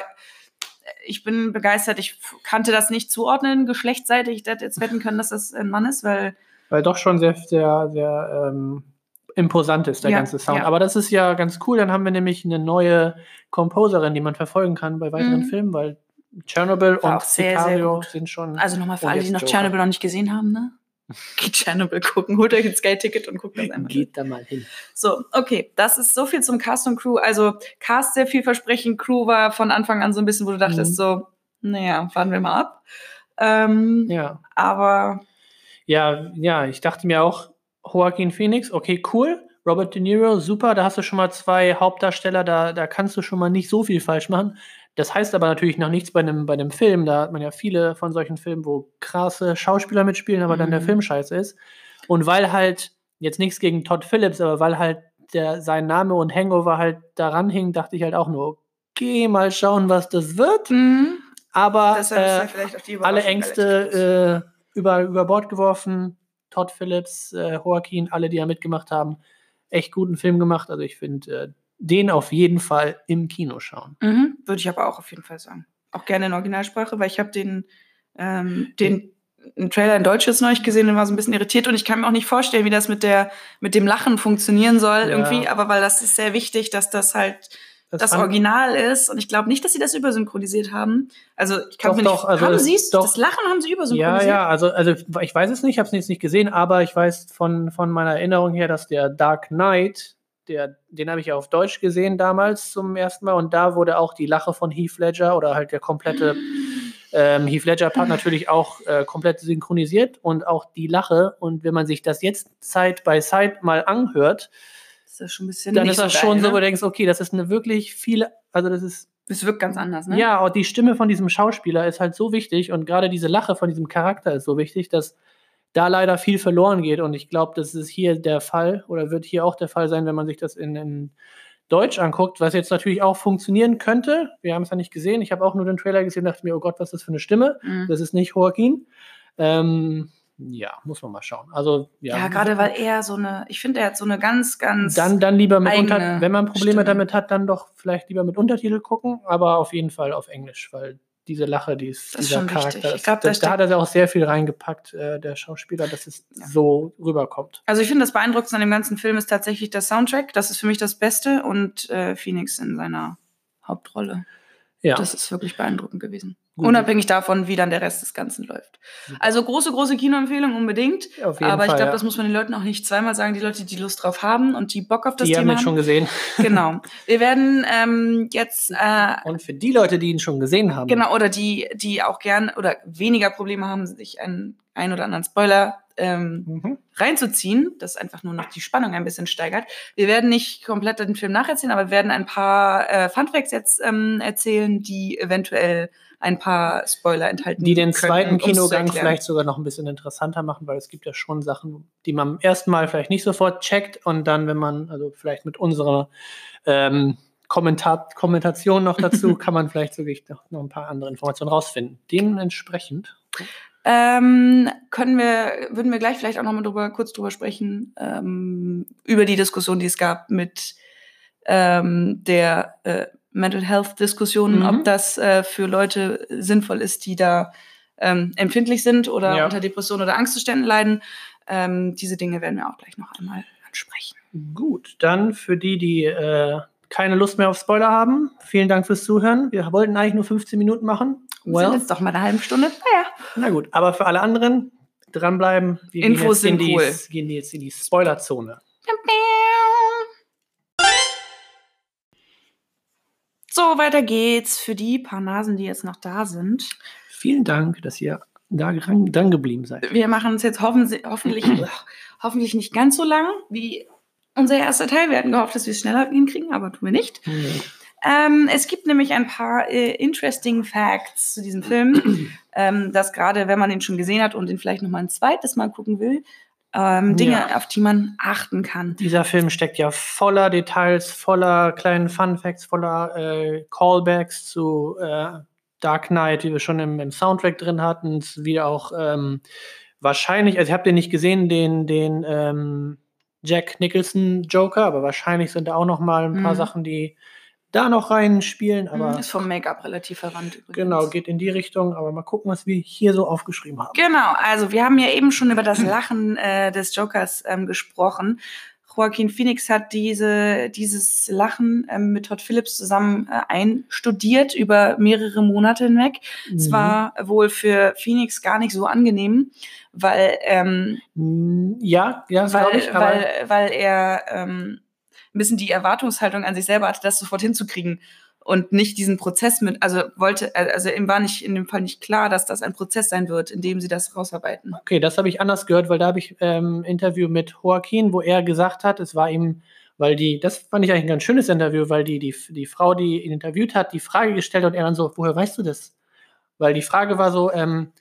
ich bin begeistert. Ich kannte das nicht zuordnen, geschlechtsseitig. Ich hätte jetzt wetten können, dass das ein Mann ist, weil Weil doch schon sehr, sehr, sehr ähm, imposant ist, der Ja, ganze Sound. ja. Aber das ist ja ganz cool. Dann haben wir nämlich eine neue Composerin, die man verfolgen kann bei weiteren Mhm. Filmen, weil Chernobyl War und sehr, Sicario sind schon. also nochmal für alle, die noch Joker. Chernobyl noch nicht gesehen haben, ne? Geht Chernobyl gucken, holt euch ein Sky-Ticket und guckt das einfach. Geht da mal hin. So, okay, das ist so viel zum Cast und Crew. Also Cast sehr vielversprechend, Crew war von Anfang an so ein bisschen, wo du dachtest Mhm. so, naja, warten wir mal ab. Ähm, Ja. Aber Ja, ja, ich dachte mir auch, Joaquin Phoenix, okay, cool. Robert De Niro, super, da hast du schon mal zwei Hauptdarsteller, da, da kannst du schon mal nicht so viel falsch machen. Das heißt aber natürlich noch nichts bei einem, bei einem Film. Da hat man ja viele von solchen Filmen, wo krasse Schauspieler mitspielen, aber dann der Mhm. Film scheiße ist. Und weil halt, jetzt nichts gegen Todd Phillips, aber weil halt der, sein Name und Hangover halt daran hing, dachte ich halt auch nur, okay, mal schauen, was das wird. mh, Aber ja äh, vielleicht auch die alle. Ängste äh, über, über Bord geworfen. Todd Phillips, äh, Joaquin, alle, die da mitgemacht haben, echt guten Film gemacht. Also ich finde äh, den auf jeden Fall im Kino schauen. Mhm, würde ich aber auch auf jeden Fall sagen. Auch gerne in Originalsprache, weil ich habe den, ähm, den einen Trailer in Deutsch jetzt neulich gesehen und war so ein bisschen irritiert und ich kann mir auch nicht vorstellen, wie das mit der mit dem Lachen funktionieren soll Ja. irgendwie, aber weil das ist sehr wichtig, dass das halt das, fand- Original ist und ich glaube nicht, dass sie das übersynchronisiert haben. Also ich kann Doch, mir nicht doch, also haben sie es? doch. Das Lachen haben sie Ja, übersynchronisiert. ja, also, also ich weiß es nicht, ich habe es jetzt nicht gesehen, aber ich weiß von, von meiner Erinnerung her, dass der Dark Knight, der, den habe ich ja auf Deutsch gesehen damals zum ersten Mal und da wurde auch die Lache von Heath Ledger oder halt der komplette ähm, Heath Ledger Part natürlich auch äh, komplett synchronisiert und auch die Lache und wenn man sich das jetzt Side by Side mal anhört, ist dann ist das schon so, ne? wo du denkst, okay, das ist eine wirklich viele, also das ist Es wirkt ganz anders, ne? ja, und die Stimme von diesem Schauspieler ist halt so wichtig und gerade diese Lache von diesem Charakter ist so wichtig, dass da leider viel verloren geht. Und ich glaube, das ist hier der Fall oder wird hier auch der Fall sein, wenn man sich das in, in Deutsch anguckt, was jetzt natürlich auch funktionieren könnte. Wir haben es ja nicht gesehen. Ich habe auch nur den Trailer gesehen und dachte mir, oh Gott, was ist das für eine Stimme? Mhm. Das ist nicht Joaquin. Ähm, ja, muss man mal schauen. Also, ja. Ja, gerade weil er so eine, ich finde, er hat so eine ganz, ganz. Dann, dann lieber mit eigene Unter wenn man Probleme Stimme. damit hat, dann doch vielleicht lieber mit Untertitel gucken, aber auf jeden Fall auf Englisch, weil diese Lache, die ist, Das ist dieser wichtig. Charakter, Ich glaub, da das, da hat er auch sehr viel reingepackt, äh, der Schauspieler, dass es Ja. so rüberkommt. Also ich finde, das Beeindruckendste an dem ganzen Film ist tatsächlich der Soundtrack. Das ist für mich das Beste und äh, Phoenix in seiner Hauptrolle. Ja, Das ist wirklich beeindruckend gewesen. Gut. Unabhängig davon, wie dann der Rest des Ganzen läuft. Also große, große Kinoempfehlung unbedingt. auf jeden Aber ich Fall. glaube, ja. das muss man den Leuten auch nicht zweimal sagen. Die Leute, die Lust drauf haben und die Bock auf das die haben Thema ihn schon gesehen. Genau. Wir werden ähm, jetzt äh, Und für die Leute, die ihn schon gesehen haben, Genau, oder die, die auch gern oder weniger Probleme haben, sich einen, einen oder anderen Spoiler ähm, Mhm. reinzuziehen, das einfach nur noch die Spannung ein bisschen steigert. Wir werden nicht komplett den Film nacherzählen, aber wir werden ein paar äh, Funfacts jetzt ähm, erzählen, die eventuell ein paar Spoiler enthalten. die den könnten, zweiten Kinogang vielleicht sogar noch ein bisschen interessanter machen, weil es gibt ja schon Sachen, die man am ersten Mal vielleicht nicht sofort checkt und dann, wenn man, also vielleicht mit unserer ähm, Kommentar Kommentation noch dazu, kann man vielleicht sogar noch, noch ein paar andere Informationen rausfinden. Dementsprechend. Ähm, können wir, würden wir gleich vielleicht auch noch mal drüber, kurz drüber sprechen, ähm, über die Diskussion, die es gab mit ähm, der äh, Mental Health Diskussion, Mhm. ob das äh, für Leute sinnvoll ist, die da ähm, empfindlich sind oder Ja. unter Depressionen oder Angstzuständen leiden. Ähm, diese Dinge werden wir auch gleich noch einmal ansprechen. Gut, dann für die, die äh, keine Lust mehr auf Spoiler haben, vielen Dank fürs Zuhören. Wir wollten eigentlich nur 15 Minuten machen. Wir sind Well, jetzt doch mal eine halbe Stunde. Naja. na gut, aber für alle anderen dranbleiben. Wir Infos gehen sind in die, cool. gehen jetzt in die Spoilerzone. So, weiter geht's für die paar Nasen, die jetzt noch da sind. Vielen Dank, dass ihr da dran, geblieben seid. Wir machen es jetzt hoffen, hoffentlich, hoffentlich nicht ganz so lang wie unser erster Teil. Wir hatten gehofft, dass wir es schneller hinkriegen, aber tun wir nicht. Ähm, es gibt nämlich ein paar äh, interesting Facts zu diesem Film, ähm, dass gerade wenn man ihn schon gesehen hat und ihn vielleicht noch mal ein zweites Mal gucken will, ähm, Dinge, Ja. auf die man achten kann. Dieser Film steckt ja voller Details, voller kleinen Fun Facts, voller äh, Callbacks zu äh, Dark Knight, die wir schon im, im Soundtrack drin hatten, wie auch ähm, wahrscheinlich, also ich habe den nicht gesehen, den, den ähm, Jack Nicholson Joker, aber wahrscheinlich sind da auch noch mal ein paar Mhm. Sachen, die da noch reinspielen, aber Mhm, ist vom Make-up relativ verwandt übrigens. genau, geht in die Richtung, aber mal gucken, was wir hier so aufgeschrieben haben. Genau, also wir haben ja eben schon über das Lachen äh, des Jokers ähm, gesprochen. Joaquin Phoenix hat diese, dieses Lachen ähm, mit Todd Phillips zusammen äh, einstudiert über mehrere Monate hinweg. Es Mhm. war wohl für Phoenix gar nicht so angenehm, weil, ähm, Mm, Ja, ja, weil, glaube ich, weil, weil er ähm, ein bisschen die Erwartungshaltung an sich selber hatte, das sofort hinzukriegen und nicht diesen Prozess mit, also wollte, also ihm war nicht in dem Fall nicht klar, dass das ein Prozess sein wird, in dem sie das rausarbeiten. Okay, das habe ich anders gehört, weil da habe ich ähm, Interview mit Joaquin, wo er gesagt hat, es war ihm, weil die, das fand ich eigentlich ein ganz schönes Interview, weil die, die, die Frau, die ihn interviewt hat, die Frage gestellt hat und er dann so, woher weißt du das? Weil die Frage war so, ähm,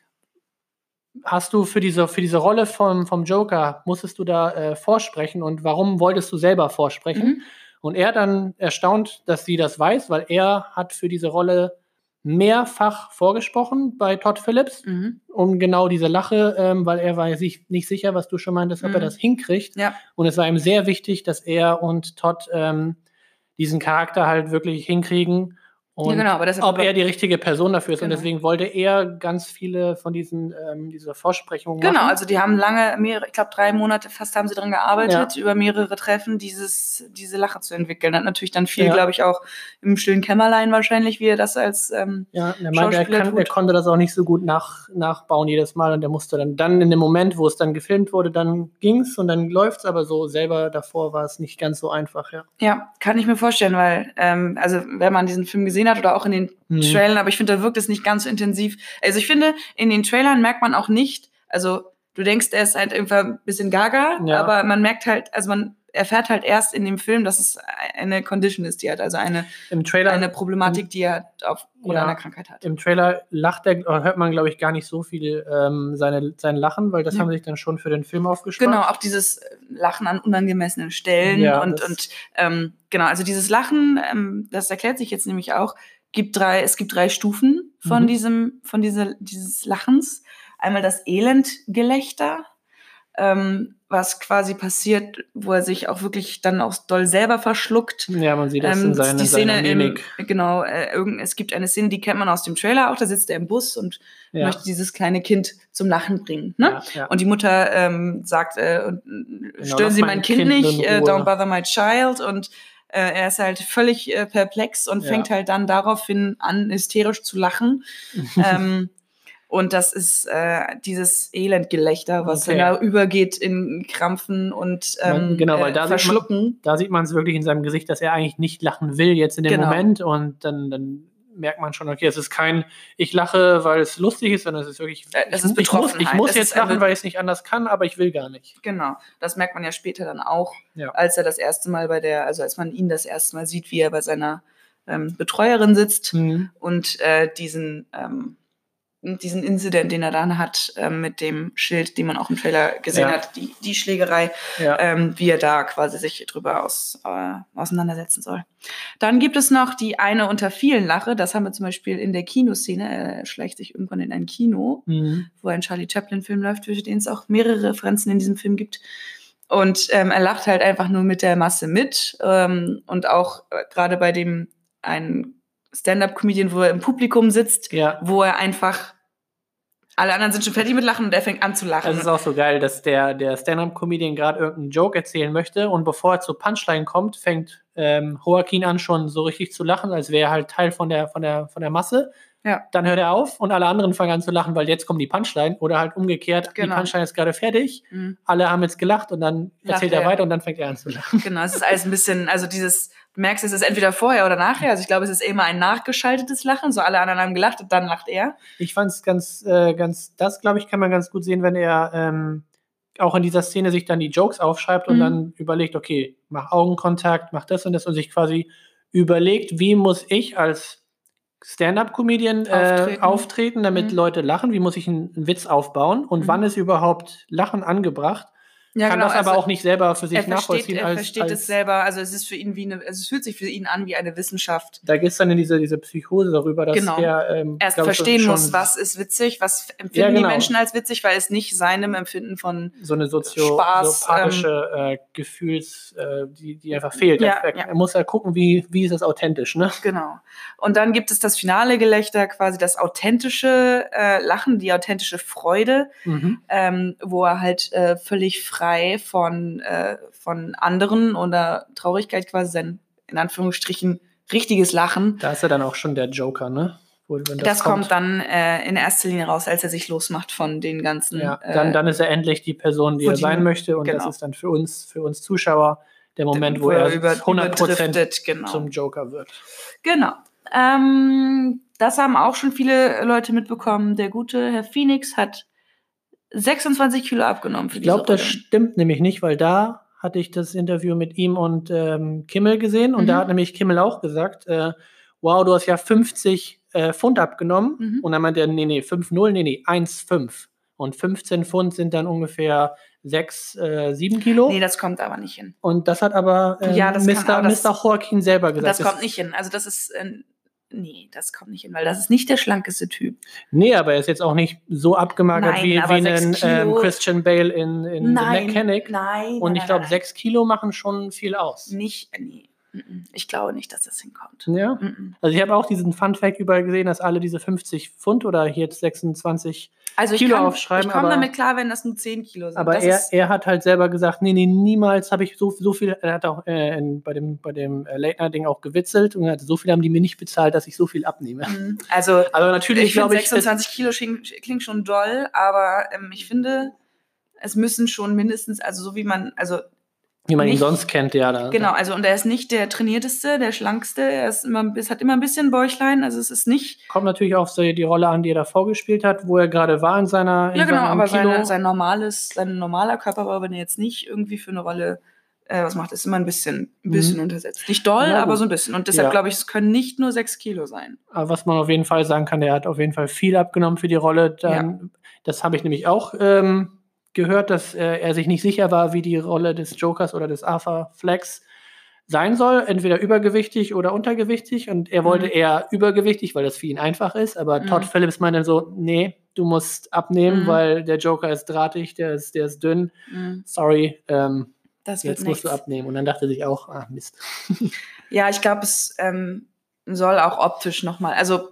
hast du für diese, für diese Rolle vom, vom Joker, musstest du da äh, vorsprechen und warum wolltest du selber vorsprechen? Mhm. Und er dann erstaunt, dass sie das weiß, weil er hat für diese Rolle mehrfach vorgesprochen bei Todd Phillips Mhm. um genau diese Lache, ähm, weil er war sich nicht sicher, was du schon meintest, ob er Mhm. das hinkriegt. Ja. Und es war ihm sehr wichtig, dass er und Todd ähm, diesen Charakter halt wirklich hinkriegen. Und ja, genau, aber das ob er die richtige Person dafür ist. Und Genau. deswegen wollte er ganz viele von diesen ähm, dieser Vorsprechungen Genau, machen. also die haben lange, mehrere, ich glaube drei Monate fast haben sie dran gearbeitet, über mehrere Treffen dieses, diese Lache zu entwickeln. Hat natürlich dann viel, Ja. glaube ich, auch im stillen Kämmerlein wahrscheinlich, wie er das als ähm, Ja, er meinte, er, kann, er konnte das auch nicht so gut nach, nachbauen jedes Mal und er musste dann, dann in dem Moment, wo es dann gefilmt wurde, dann ging's und dann läuft's, aber so selber davor war es nicht ganz so einfach, ja. Ja, kann ich mir vorstellen, weil, ähm, also wenn man diesen Film gesehen hat oder auch in den Mhm. Trailern, aber ich finde, da wirkt es nicht ganz so intensiv. Also ich finde, in den Trailern merkt man auch nicht, also du denkst, er ist halt irgendwie ein bisschen gaga, Ja. aber man merkt halt, also man erfährt halt erst in dem Film, dass es eine Condition ist, die er hat, also eine, Im Trailer eine Problematik, die er auf oder Ja. eine Krankheit hat. Im Trailer lacht er, oder hört man, glaube ich, gar nicht so viel ähm, seine, sein Lachen, weil das Ja. haben sie sich dann schon für den Film aufgespart. Genau, auch dieses Lachen an unangemessenen Stellen Ja, und, und ähm, genau, also dieses Lachen, ähm, das erklärt sich jetzt nämlich auch, gibt drei, es gibt drei Stufen von Mhm. diesem, von dieser, dieses Lachens. Einmal das Elendgelächter, ähm, was quasi passiert, wo er sich auch wirklich dann auch doll selber verschluckt. Ja, man sieht das in Ähm, seine, die Szene seiner im, Mimik. genau, äh, irgend, es gibt eine Szene, die kennt man aus dem Trailer auch, da sitzt er im Bus und ja. möchte dieses kleine Kind zum Lachen bringen. Ne? Ja, ja. Und die Mutter ähm, sagt, äh, äh, stören lass Sie mein Kind, Kind nicht, in äh, don't bother my child. Und äh, er ist halt völlig perplex und fängt halt dann daraufhin an, hysterisch zu lachen. ähm, und das ist äh, dieses Elendgelächter, was Okay. dann da übergeht in Krampfen und ähm, genau, weil äh, da sieht man- Verschlucken. Da sieht man es wirklich in seinem Gesicht, dass er eigentlich nicht lachen will jetzt in dem Genau. Moment und dann, dann merkt man schon, okay, es ist kein, ich lache, weil es lustig ist, sondern es ist wirklich, Äh, es ich, ist ich muss, ich Betroffenheit. muss jetzt lachen, weil ich es nicht anders kann, aber ich will gar nicht. Genau, das merkt man ja später dann auch, Ja. als er das erste Mal bei der, also als man ihn das erste Mal sieht, wie er bei seiner ähm, Betreuerin sitzt. Mhm. und äh, diesen, ähm, diesen Incident, den er dann hat ähm, mit dem Schild, den man auch im Trailer gesehen Ja. hat, die, die Schlägerei, Ja. ähm, wie er da quasi sich drüber aus, äh, auseinandersetzen soll. Dann gibt es noch die eine unter vielen Lache, das haben wir zum Beispiel in der Kinoszene, er schleicht sich irgendwann in ein Kino, Mhm. wo ein Charlie Chaplin-Film läuft, für den es auch mehrere Referenzen in diesem Film gibt. Und ähm, er lacht halt einfach nur mit der Masse mit. Ähm, und auch äh, gerade bei dem ein Stand-up-Comedian, wo er im Publikum sitzt, Ja. wo er einfach alle anderen sind schon fertig mit Lachen und er fängt an zu lachen. Es ist auch so geil, dass der, der Stand-Up-Comedian gerade irgendeinen Joke erzählen möchte und bevor er zur Punchline kommt, fängt ähm, Joaquin an, schon so richtig zu lachen, als wäre er halt Teil von der, von der, von der Masse. Ja. Dann hört er auf und alle anderen fangen an zu lachen, weil jetzt kommt die Punchline oder halt umgekehrt, Genau. die Punchline ist gerade fertig, Mhm. alle haben jetzt gelacht und dann Lacht erzählt er er. weiter und dann fängt er an zu lachen. Genau, es ist alles ein bisschen, also dieses, merkst, es ist entweder vorher oder nachher. Also ich glaube, es ist immer ein nachgeschaltetes Lachen. So alle anderen haben gelacht und dann lacht er. Ich fand es ganz, äh, ganz, das glaube ich, kann man ganz gut sehen, wenn er ähm, auch in dieser Szene sich dann die Jokes aufschreibt und Mhm. dann überlegt, okay, mach Augenkontakt, mach das und das und sich quasi überlegt, wie muss ich als Stand-up-Comedian äh, auftreten. auftreten. damit mhm. Leute lachen, wie muss ich einen, einen Witz aufbauen und mhm. wann ist überhaupt Lachen angebracht ja, kann genau, das aber also auch nicht selber für sich er nachvollziehen. Er als, versteht als, es selber, also es ist für ihn wie eine, also es fühlt sich für ihn an wie eine Wissenschaft. Da geht es dann in diese, diese Psychose darüber, dass genau. er ähm, erst verstehen muss, was ist witzig, was empfinden ja, genau. die Menschen als witzig, weil es nicht seinem Empfinden von so eine sozio Spaß, soziopatische ähm, äh, Gefühls, äh, die, die einfach fehlt. Ja, er, er, muss ja gucken, wie, wie ist das authentisch, ne? Genau. Und dann gibt es das finale Gelächter, quasi das authentische äh, Lachen, die authentische Freude, mhm. ähm, wo er halt äh, völlig frei frei von, äh, von anderen oder Traurigkeit quasi sein, in Anführungsstrichen, richtiges Lachen. Da ist er dann auch schon der Joker, ne? Wohl, das, das kommt, kommt dann äh, in erster Linie raus, als er sich losmacht von den ganzen. Ja, dann, äh, dann ist er endlich die Person, die er sein möchte. Und genau. das ist dann für uns, für uns Zuschauer, der Moment, wo, wo er über, 100% genau. zum Joker wird. Genau. Ähm, das haben auch schon viele Leute mitbekommen. Der gute Herr Phoenix hat 26 Kilo abgenommen. Für ich glaube, das stimmt nämlich nicht, weil da hatte ich das Interview mit ihm und ähm, Kimmel gesehen und mhm. da hat nämlich Kimmel auch gesagt, äh, wow, du hast ja 50 äh, Pfund abgenommen mhm. und dann meint er, nee, nee, 5,0, nee, nee, 1,5 und 15 Pfund sind dann ungefähr 6, äh, 7 Kilo. Nee, das kommt aber nicht hin. Und das hat aber, ähm, ja, das Mr., kann, Mr. Joaquin selber gesagt. Das kommt nicht hin. Also das ist äh, Nee, das kommt nicht hin, weil das ist nicht der schlankeste Typ. Nee, aber er ist jetzt auch nicht so abgemagert nein, wie, wie ein ähm, Christian Bale in, in nein, The Mechanic. Nein. Und ich glaube, sechs Kilo machen schon viel aus. Nicht, nee. Ich glaube nicht, dass das hinkommt. Ja. Also ich habe auch diesen Fun Fact überall gesehen, dass alle diese 50 Pfund oder hier jetzt 26 also Kilo kann, aufschreiben. Ich komme damit klar, wenn das nur 10 Kilo sind. Aber er, er hat halt selber gesagt, nee, nee, niemals habe ich so, so viel, er hat auch äh, in, bei dem, bei dem äh, Late Night Ding auch gewitzelt und hat, so viel haben die mir nicht bezahlt, dass ich so viel abnehme. Mhm. Also, aber natürlich, ich glaube 26 ich, Kilo klingt schon doll, aber ähm, ich finde, es müssen schon mindestens, also so wie man, also wie man nicht, ihn sonst kennt, ja. Da, genau, also und er ist nicht der trainierteste, der schlankste, er ist immer, es hat immer ein bisschen Bäuchlein, also es ist nicht. Kommt natürlich auf die Rolle an, die er davor gespielt hat, wo er gerade war in seiner. In ja, genau, aber seine, sein normales, sein normaler Körper war, wenn er jetzt nicht irgendwie für eine Rolle äh, was macht, ist immer ein bisschen, ein bisschen mhm. untersetzt. Nicht doll, ja, aber so ein bisschen. Und deshalb ja. glaube ich, es können nicht nur sechs Kilo sein. Aber was man auf jeden Fall sagen kann, der hat auf jeden Fall viel abgenommen für die Rolle. Dann, ja. Das habe ich nämlich auch. Ähm, gehört, dass äh, er sich nicht sicher war, wie die Rolle des Jokers oder des Arthur Flex sein soll, entweder übergewichtig oder untergewichtig. Und er wollte mhm. eher übergewichtig, weil das für ihn einfach ist. Aber mhm. Todd Phillips meinte so, nee, du musst abnehmen, mhm. weil der Joker ist drahtig, der ist, der ist dünn. Mhm. Sorry, ähm, jetzt nichts. musst du abnehmen. Und dann dachte sich auch, ah, Mist. ja, ich glaube, es ähm, soll auch optisch nochmal, also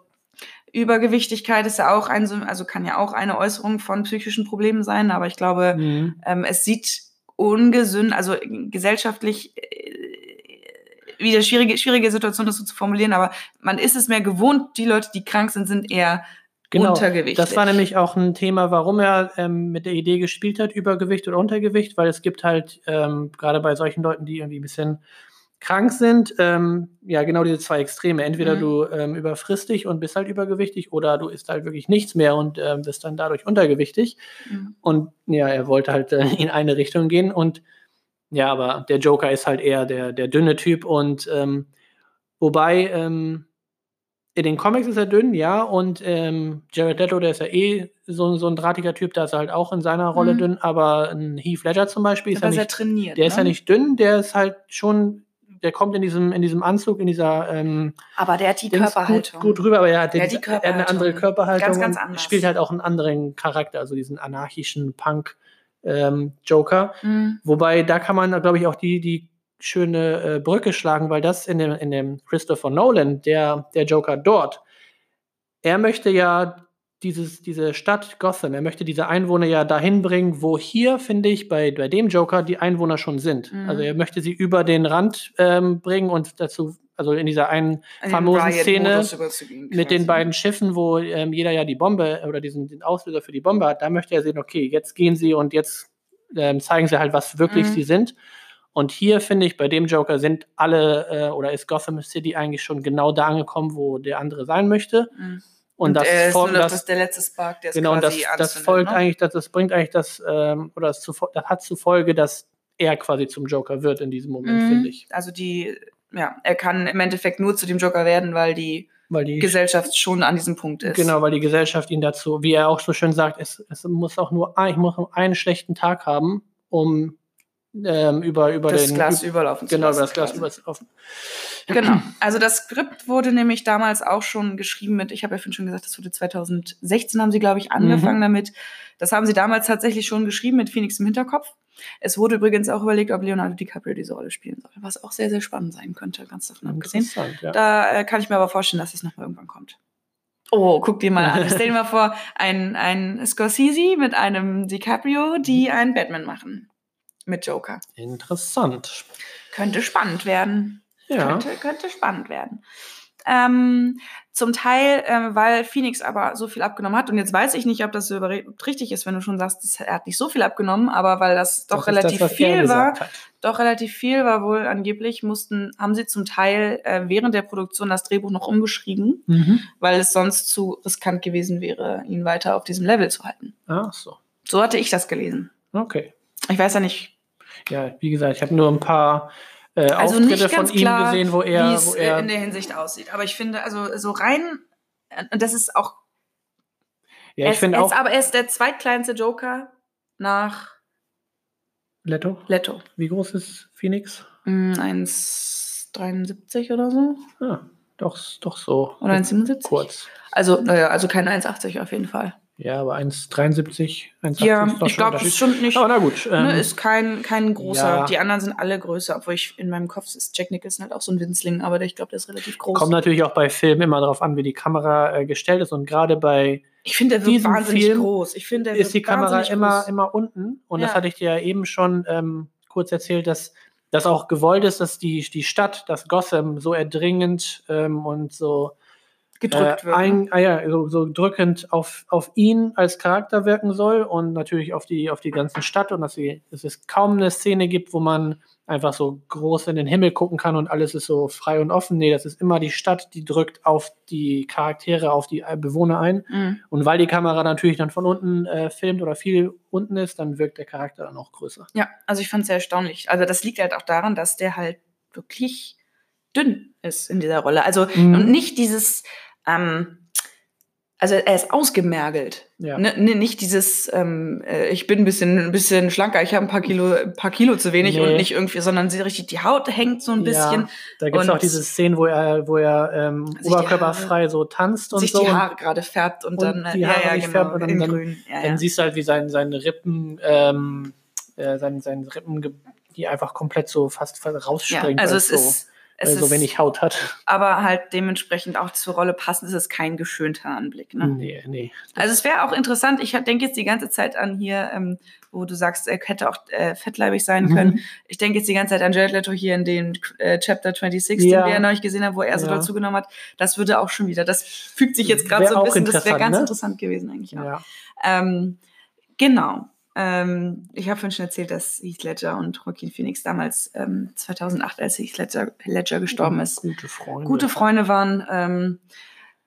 Übergewichtigkeit ist ja auch ein, also kann ja auch eine Äußerung von psychischen Problemen sein, aber ich glaube, mhm. ähm, es sieht ungesund, also gesellschaftlich äh, wieder schwierige, schwierige Situation, das so zu formulieren, aber man ist es mehr gewohnt, die Leute, die krank sind, sind eher genau, untergewichtig. Das war nämlich auch ein Thema, warum er ähm, mit der Idee gespielt hat, Übergewicht oder Untergewicht, weil es gibt halt ähm, gerade bei solchen Leuten, die irgendwie ein bisschen krank sind, ähm, ja, genau diese zwei Extreme. Entweder mhm. du ähm, überfrisst dich und bist halt übergewichtig oder du isst halt wirklich nichts mehr und ähm, bist dann dadurch untergewichtig. Mhm. Und ja, er wollte halt äh, in eine Richtung gehen und ja, aber der Joker ist halt eher der, der dünne Typ und ähm, wobei ähm, in den Comics ist er dünn, ja, und ähm, Jared Leto, der ist ja eh so, so ein drahtiger Typ, da ist er halt auch in seiner Rolle mhm. dünn, aber ein Heath Ledger zum Beispiel ist ja nicht, trainiert, der ne? ist ja nicht dünn, der ist halt schon der kommt in diesem, in diesem Anzug, in dieser. Ähm, aber der hat die Körperhaltung. Gut, gut rüber, aber er hat, den, er hat eine andere Körperhaltung. Ganz, ganz anders. Spielt halt auch einen anderen Charakter, also diesen anarchischen Punk-Joker. Ähm, mhm. Wobei, da kann man, glaube ich, auch die, die schöne äh, Brücke schlagen, weil das in dem, in dem Christopher Nolan, der, der Joker dort, er möchte ja dieses, diese Stadt Gotham, er möchte diese Einwohner ja dahin bringen, wo hier, finde ich, bei, bei dem Joker die Einwohner schon sind. Mhm. Also er möchte sie über den Rand ähm, bringen und dazu, also in dieser einen in famosen Szene mit den beiden Schiffen, wo ähm, jeder ja die Bombe oder diesen den Auslöser für die Bombe hat, da möchte er sehen, okay, jetzt gehen sie und jetzt ähm, zeigen sie halt, was wirklich mhm. sie sind. Und hier finde ich, bei dem Joker sind alle äh, oder ist Gotham City eigentlich schon genau da angekommen, wo der andere sein möchte. Mhm. Und, und das, ist nur das, das der letzte Spark, der genau, quasi das, das folgt ne? eigentlich, das, das bringt eigentlich das, ähm, oder das, zu, das hat zur Folge, dass er quasi zum Joker wird in diesem Moment, mhm. finde ich. Also die ja, er kann im Endeffekt nur zu dem Joker werden, weil die weil die Gesellschaft schon an diesem Punkt ist. Genau, weil die Gesellschaft ihn dazu, wie er auch so schön sagt, es, es muss auch nur ein, ich muss nur einen schlechten Tag haben, um ähm, über, über das den Glas überlaufen genau, über das Glas überlaufen. Genau. Also das Skript wurde nämlich damals auch schon geschrieben mit, ich habe ja vorhin schon gesagt, das wurde 2016 haben sie, glaube ich, angefangen damit. Das haben sie damals tatsächlich schon geschrieben mit Phoenix im Hinterkopf. Es wurde übrigens auch überlegt, ob Leonardo DiCaprio diese Rolle spielen soll, was auch sehr, sehr spannend sein könnte, ganz davon abgesehen. Ja. Da äh, kann ich mir aber vorstellen, dass es nochmal irgendwann kommt. Oh, guck dir mal an. Stell dir mal vor, ein, ein Scorsese mit einem DiCaprio, die einen Batman machen. Mit Joker. Interessant. Könnte spannend werden. Ja. Könnte, könnte spannend werden. Ähm, zum Teil, ähm, weil Phoenix aber so viel abgenommen hat. Und jetzt weiß ich nicht, ob das so richtig ist, wenn du schon sagst, das- er hat nicht so viel abgenommen, aber weil das doch ist relativ das, viel war, hat. doch relativ viel war wohl angeblich, mussten, haben sie zum Teil äh, während der Produktion das Drehbuch noch umgeschrieben, Mhm. weil es sonst zu riskant gewesen wäre, ihn weiter auf diesem Level zu halten. Ach so. So hatte ich das gelesen. Okay. Ich weiß ja nicht, Ja, wie gesagt, ich habe nur ein paar äh, also Auftritte von ihm klar, gesehen, wo er, wo er in der Hinsicht aussieht. Aber ich finde, also so rein, äh, und das ist auch, ja, ich finde auch aber er ist der zweitkleinste Joker nach Leto. Leto. Wie groß ist Phoenix? Mm, 1,73 oder so. Ah, doch, doch so. Oder 1,77. kurz. Also, naja, also kein 1,80 auf jeden Fall. Ja, aber 1,73, 1,80 Ja, ist ich schon glaube, das Unterschied. stimmt nicht. Aber na gut. Ähm, ne, ist kein, kein großer. ja. Die anderen sind alle größer, obwohl ich in meinem Kopf ist Jack Nicholson halt auch so ein Winzling, aber ich glaube, der ist relativ groß. kommt natürlich auch bei Filmen immer darauf an, wie die Kamera äh, gestellt ist. Und gerade bei ich finde, der wird wahnsinnig Film groß. Ich finde, der ist die Kamera immer, groß. immer unten. Und das Ja. hatte ich dir ja eben schon ähm, kurz erzählt, dass das auch gewollt ist, dass die, die Stadt, das Gotham, so erdringend ähm, und so gedrückt äh, wird. ein, ah ja, so, so drückend auf, auf ihn als Charakter wirken soll und natürlich auf die, auf die ganze Stadt und dass, sie, dass es kaum eine Szene gibt, wo man einfach so groß in den Himmel gucken kann und alles ist so frei und offen. Nee, das ist immer die Stadt, die drückt auf die Charaktere, auf die Bewohner ein. Mhm. Und weil die Kamera natürlich dann von unten äh, filmt oder viel unten ist, dann wirkt der Charakter dann auch größer. Ja, also ich fand es sehr erstaunlich. Also das liegt halt auch daran, dass der halt wirklich dünn ist in dieser Rolle. Also Mhm. und nicht dieses, ähm, also er ist ausgemergelt. Ja. Ne, ne, nicht dieses, ähm, äh, ich bin ein bisschen, ein bisschen schlanker, ich habe ein paar Kilo, ein paar Kilo zu wenig Nee. und nicht irgendwie, sondern sie richtig, die Haut hängt so ein bisschen, Ja, da gibt es auch diese Szenen, wo er, wo er ähm, Sich die oberkörperfrei so tanzt und sich so. die und Haare gerade färbt und, und dann, äh, die Haare sich färbt und dann- dann- grün. Ja, Dann ja. siehst du halt, wie sein, seine Rippen, ähm, äh, sein, seine Rippen, die einfach komplett so fast ja, rausspringen. also es so, ist, es so ist wenig Haut hat. aber halt dementsprechend auch zur Rolle passend, ist es kein geschönter Anblick. Ne? Nee, nee. Also es wäre auch interessant, ich denke jetzt die ganze Zeit an hier, ähm, wo du sagst, er hätte auch äh, fettleibig sein Mhm. können. Ich denke jetzt die ganze Zeit an Jared Leto hier in den äh, Chapter 26, Ja. den wir ja neulich gesehen haben, wo er so Ja. dazu genommen hat. Das würde auch schon wieder, das fügt sich jetzt gerade so ein bisschen, das wäre ganz ne? interessant gewesen eigentlich auch. Ja. Ähm, genau. Ähm, ich habe vorhin schon erzählt, dass Heath Ledger und Joaquin Phoenix damals ähm, 2008, als Heath Ledger, Ledger gestorben ist, Gute Freunde. gute Freunde waren. Ähm,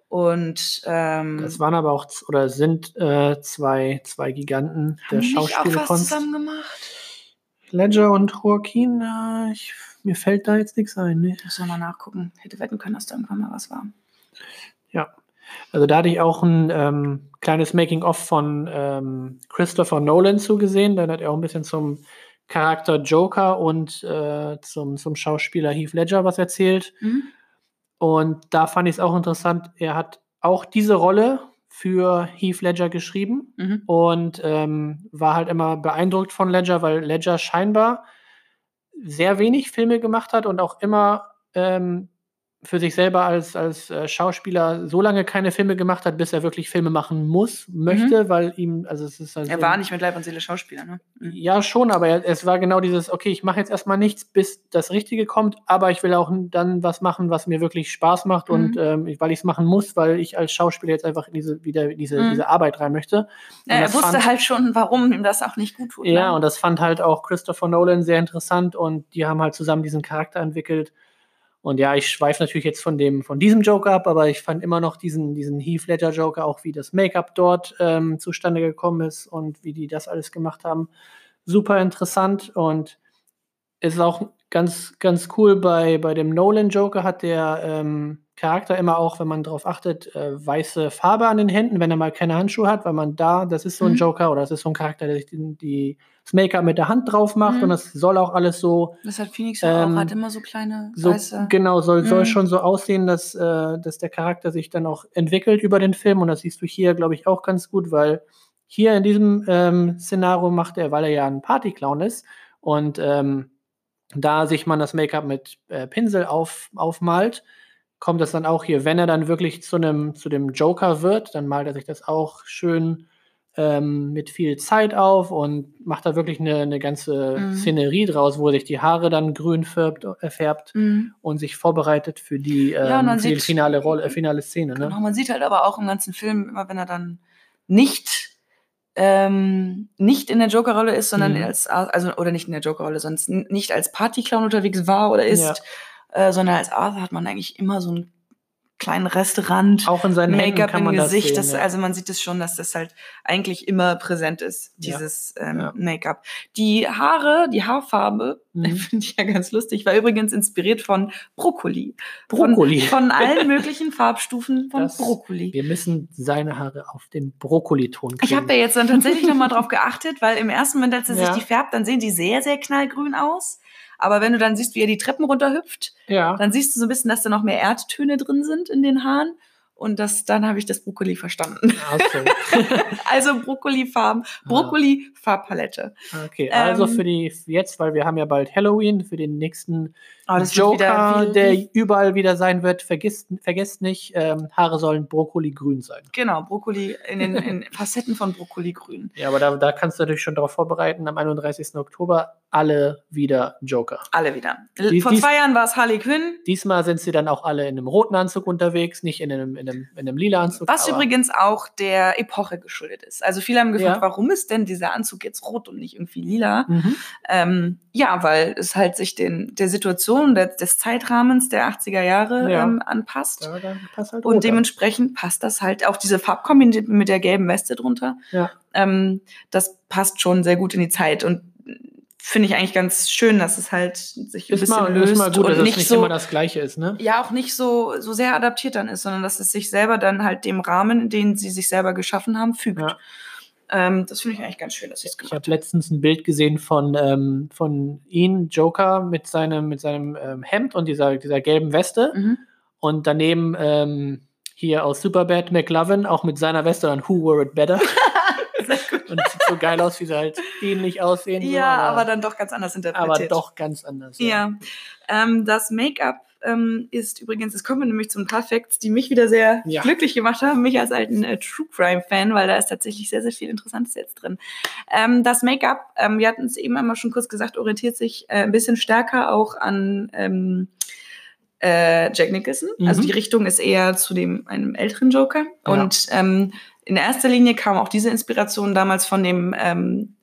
und ähm, Das waren aber auch, oder sind äh, zwei, zwei Giganten der haben Schauspielkunst. zusammen gemacht? Ledger und Joaquin, äh, ich, mir fällt da jetzt nichts ein. Ne? Muss mal nachgucken. Hätte wetten können, dass da irgendwann mal was war. Ja. Also da hatte ich auch ein ähm, kleines Making-of von ähm, Christopher Nolan zugesehen. Dann hat er auch ein bisschen zum Charakter Joker und äh, zum, zum Schauspieler Heath Ledger was erzählt. Mhm. Und da fand ich es auch interessant. Er hat auch diese Rolle für Heath Ledger geschrieben Mhm. und ähm, war halt immer beeindruckt von Ledger, weil Ledger scheinbar sehr wenig Filme gemacht hat und auch immer ähm, für sich selber als, als äh, Schauspieler so lange keine Filme gemacht hat, bis er wirklich Filme machen muss, möchte, weil ihm, also es ist halt Er war nicht mit Leib und Seele Schauspieler, ne? Mhm. ja, schon, aber er, es war genau dieses, okay, ich mache jetzt erstmal nichts, bis das Richtige kommt, aber ich will auch dann was machen, was mir wirklich Spaß macht und Mhm. ähm, ich- weil ich es machen muss, weil ich als Schauspieler jetzt einfach in diese, wieder in diese, Mhm. diese Arbeit rein möchte. Und Ja, er wusste fand- halt schon, warum ihm das auch nicht gut tut. Ja, ne? und das fand halt auch Christopher Nolan sehr interessant und die haben halt zusammen diesen Charakter entwickelt. Und ja, ich schweife natürlich jetzt von dem, von diesem Joker ab, aber ich fand immer noch diesen, diesen Heath Ledger Joker, auch wie das Make-up dort ähm, zustande gekommen ist und wie die das alles gemacht haben, super interessant. Und ist auch ganz, ganz cool bei, bei dem Nolan Joker hat der ähm, Charakter immer auch, wenn man darauf achtet, äh, weiße Farbe an den Händen, wenn er mal keine Handschuhe hat, weil man da, das ist so ein Mhm. Joker oder das ist so ein Charakter, der sich die, die, das Make-up mit der Hand drauf macht Mhm. und das soll auch alles so, Das hat Phoenix ja Ähm, auch, hat immer so kleine so weiße. genau, soll, soll Mhm. schon so aussehen, dass, äh, dass der Charakter sich dann auch entwickelt über den Film und das siehst du hier, glaube ich, auch ganz gut, weil hier in diesem ähm, Szenario macht er, weil er ja ein Partyclown ist und ähm, da sich man das Make-up mit äh, Pinsel auf, aufmalt, kommt das dann auch hier, wenn er dann wirklich zu einem zu dem Joker wird, dann malt er sich das auch schön ähm, mit viel Zeit auf und macht da wirklich eine, eine ganze Mhm. Szenerie draus, wo er sich die Haare dann grün färbt, äh, färbt Mhm. und sich vorbereitet für die, ähm, Ja, für die sieht- finale Rolle, äh, finale Szene. Ne? Genau, man sieht halt aber auch im ganzen Film, immer wenn er dann nicht, ähm, nicht in der Joker-Rolle ist, sondern Mhm. als, also, oder nicht in der Joker-Rolle, sonst nicht als Partyclown unterwegs war oder ist, äh, sondern als Arthur hat man eigentlich immer so einen kleinen Restaurant. Auch in seinen Make-up im Gesicht, das sehen. das, ja. also man sieht es schon, dass das halt eigentlich immer präsent ist, Ja. dieses ähm, Ja. Make-up. Die Haare, die Haarfarbe, Mhm. finde ich ja ganz lustig, war übrigens inspiriert von Brokkoli. Brokkoli. Von, von allen möglichen Farbstufen von Das- Brokkoli. Wir müssen seine Haare auf den Brokkoliton kriegen. Ich habe da jetzt dann tatsächlich nochmal drauf geachtet, weil im ersten Moment, als er Ja. sich die färbt, dann sehen die sehr, sehr knallgrün aus. Aber wenn du dann siehst, wie er die Treppen runterhüpft, ja. dann siehst du so ein bisschen, dass da noch mehr Erdtöne drin sind in den Haaren. Und das, dann habe ich das Brokkoli verstanden. So. Also Brokkoli-Farben, Brokkoli-Farbpalette. Okay, also Ähm, für die jetzt, weil wir haben ja bald Halloween, für den nächsten wieder Joker, der überall wieder sein wird, vergisst, vergesst nicht, ähm, Haare sollen Brokkoli-grün sein. Genau, Brokkoli in den in Facetten von Brokkoli-Grün. Ja, aber da, da kannst du dich schon darauf vorbereiten, am 31. Oktober alle wieder Joker. Alle wieder. Die- Vor dies- zwei Jahren war es Harley Quinn. Diesmal sind sie dann auch alle in einem roten Anzug unterwegs, nicht in einem, in einem, in einem lila Anzug. Was übrigens auch der Epoche geschuldet ist. Also viele haben gefragt, Ja. warum ist denn dieser Anzug jetzt rot und nicht irgendwie lila? Mhm. Ähm, ja, weil es halt sich den, der Situation, der, des Zeitrahmens der 80er Jahre Ja. ähm, anpasst. Ja, dann passt halt Und dementsprechend passt das halt auch diese Farbkombi mit der gelben Weste drunter. Ja. Ähm, das passt schon sehr gut in die Zeit und finde ich eigentlich ganz schön, dass es halt sich ein Ist bisschen mal, löst ist mal gut, dass und es nicht nicht so immer das Gleiche ist, ne? ja auch nicht so so sehr adaptiert dann ist, sondern dass es sich selber dann halt dem Rahmen, den sie sich selber geschaffen haben, fügt. Ja. Ähm, das finde ich eigentlich ganz schön, dass sie es Ich gemacht habe letztens ein Bild gesehen von, ähm, von ihn, Joker, mit seinem, mit seinem ähm, Hemd und dieser, dieser gelben Weste. Mhm. Und daneben ähm, hier aus Superbad McLovin, auch mit seiner Weste, dann Who Wore It Better. und sieht so geil aus, wie sie halt ähnlich aussehen. so, Ja, aber, dann doch ganz anders interpretiert. aber doch ganz anders. Ja. Ähm, das Make-up ähm, ist übrigens, es kommen wir nämlich zu ein paar Facts, die mich wieder sehr Ja. glücklich gemacht haben, mich als alten äh, True Crime-Fan, weil da ist tatsächlich sehr, sehr viel Interessantes jetzt drin. Ähm, das Make-up, ähm, wir hatten es eben einmal schon kurz gesagt, orientiert sich äh, ein bisschen stärker auch an ähm, äh, Jack Nicholson. Mhm. Also die Richtung ist eher zu dem einem älteren Joker. Ja. Und ähm, in erster Linie kam auch diese Inspiration damals von dem ähm,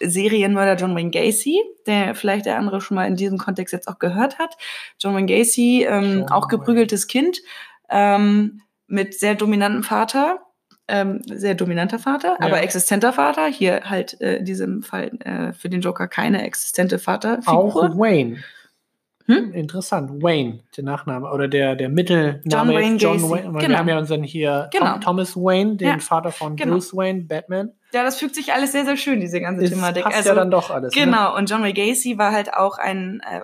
Serienmörder John Wayne Gacy, der vielleicht der andere schon mal in diesem Kontext jetzt auch gehört hat. John Wayne Gacy, ähm, auch geprügeltes Kind, ähm, mit sehr dominantem Vater, ähm, sehr dominanter Vater, Ja. aber existenter Vater. Hier halt äh, in diesem Fall äh, für den Joker keine existente Auch Vaterfigur. Wayne. Hm? Interessant. Wayne, der Nachname oder der, der Mittelname John Wayne John Gacy. Wayne. weil Wir Genau. haben ja unseren hier Genau. Thomas Wayne, den Ja. Vater von Genau. Bruce Wayne, Batman. Ja, das fügt sich alles sehr, sehr schön, diese ganze Ist, Thematik. passt Also, ja dann doch alles. Ne? Genau, und John Wayne Gacy war halt auch ein, äh,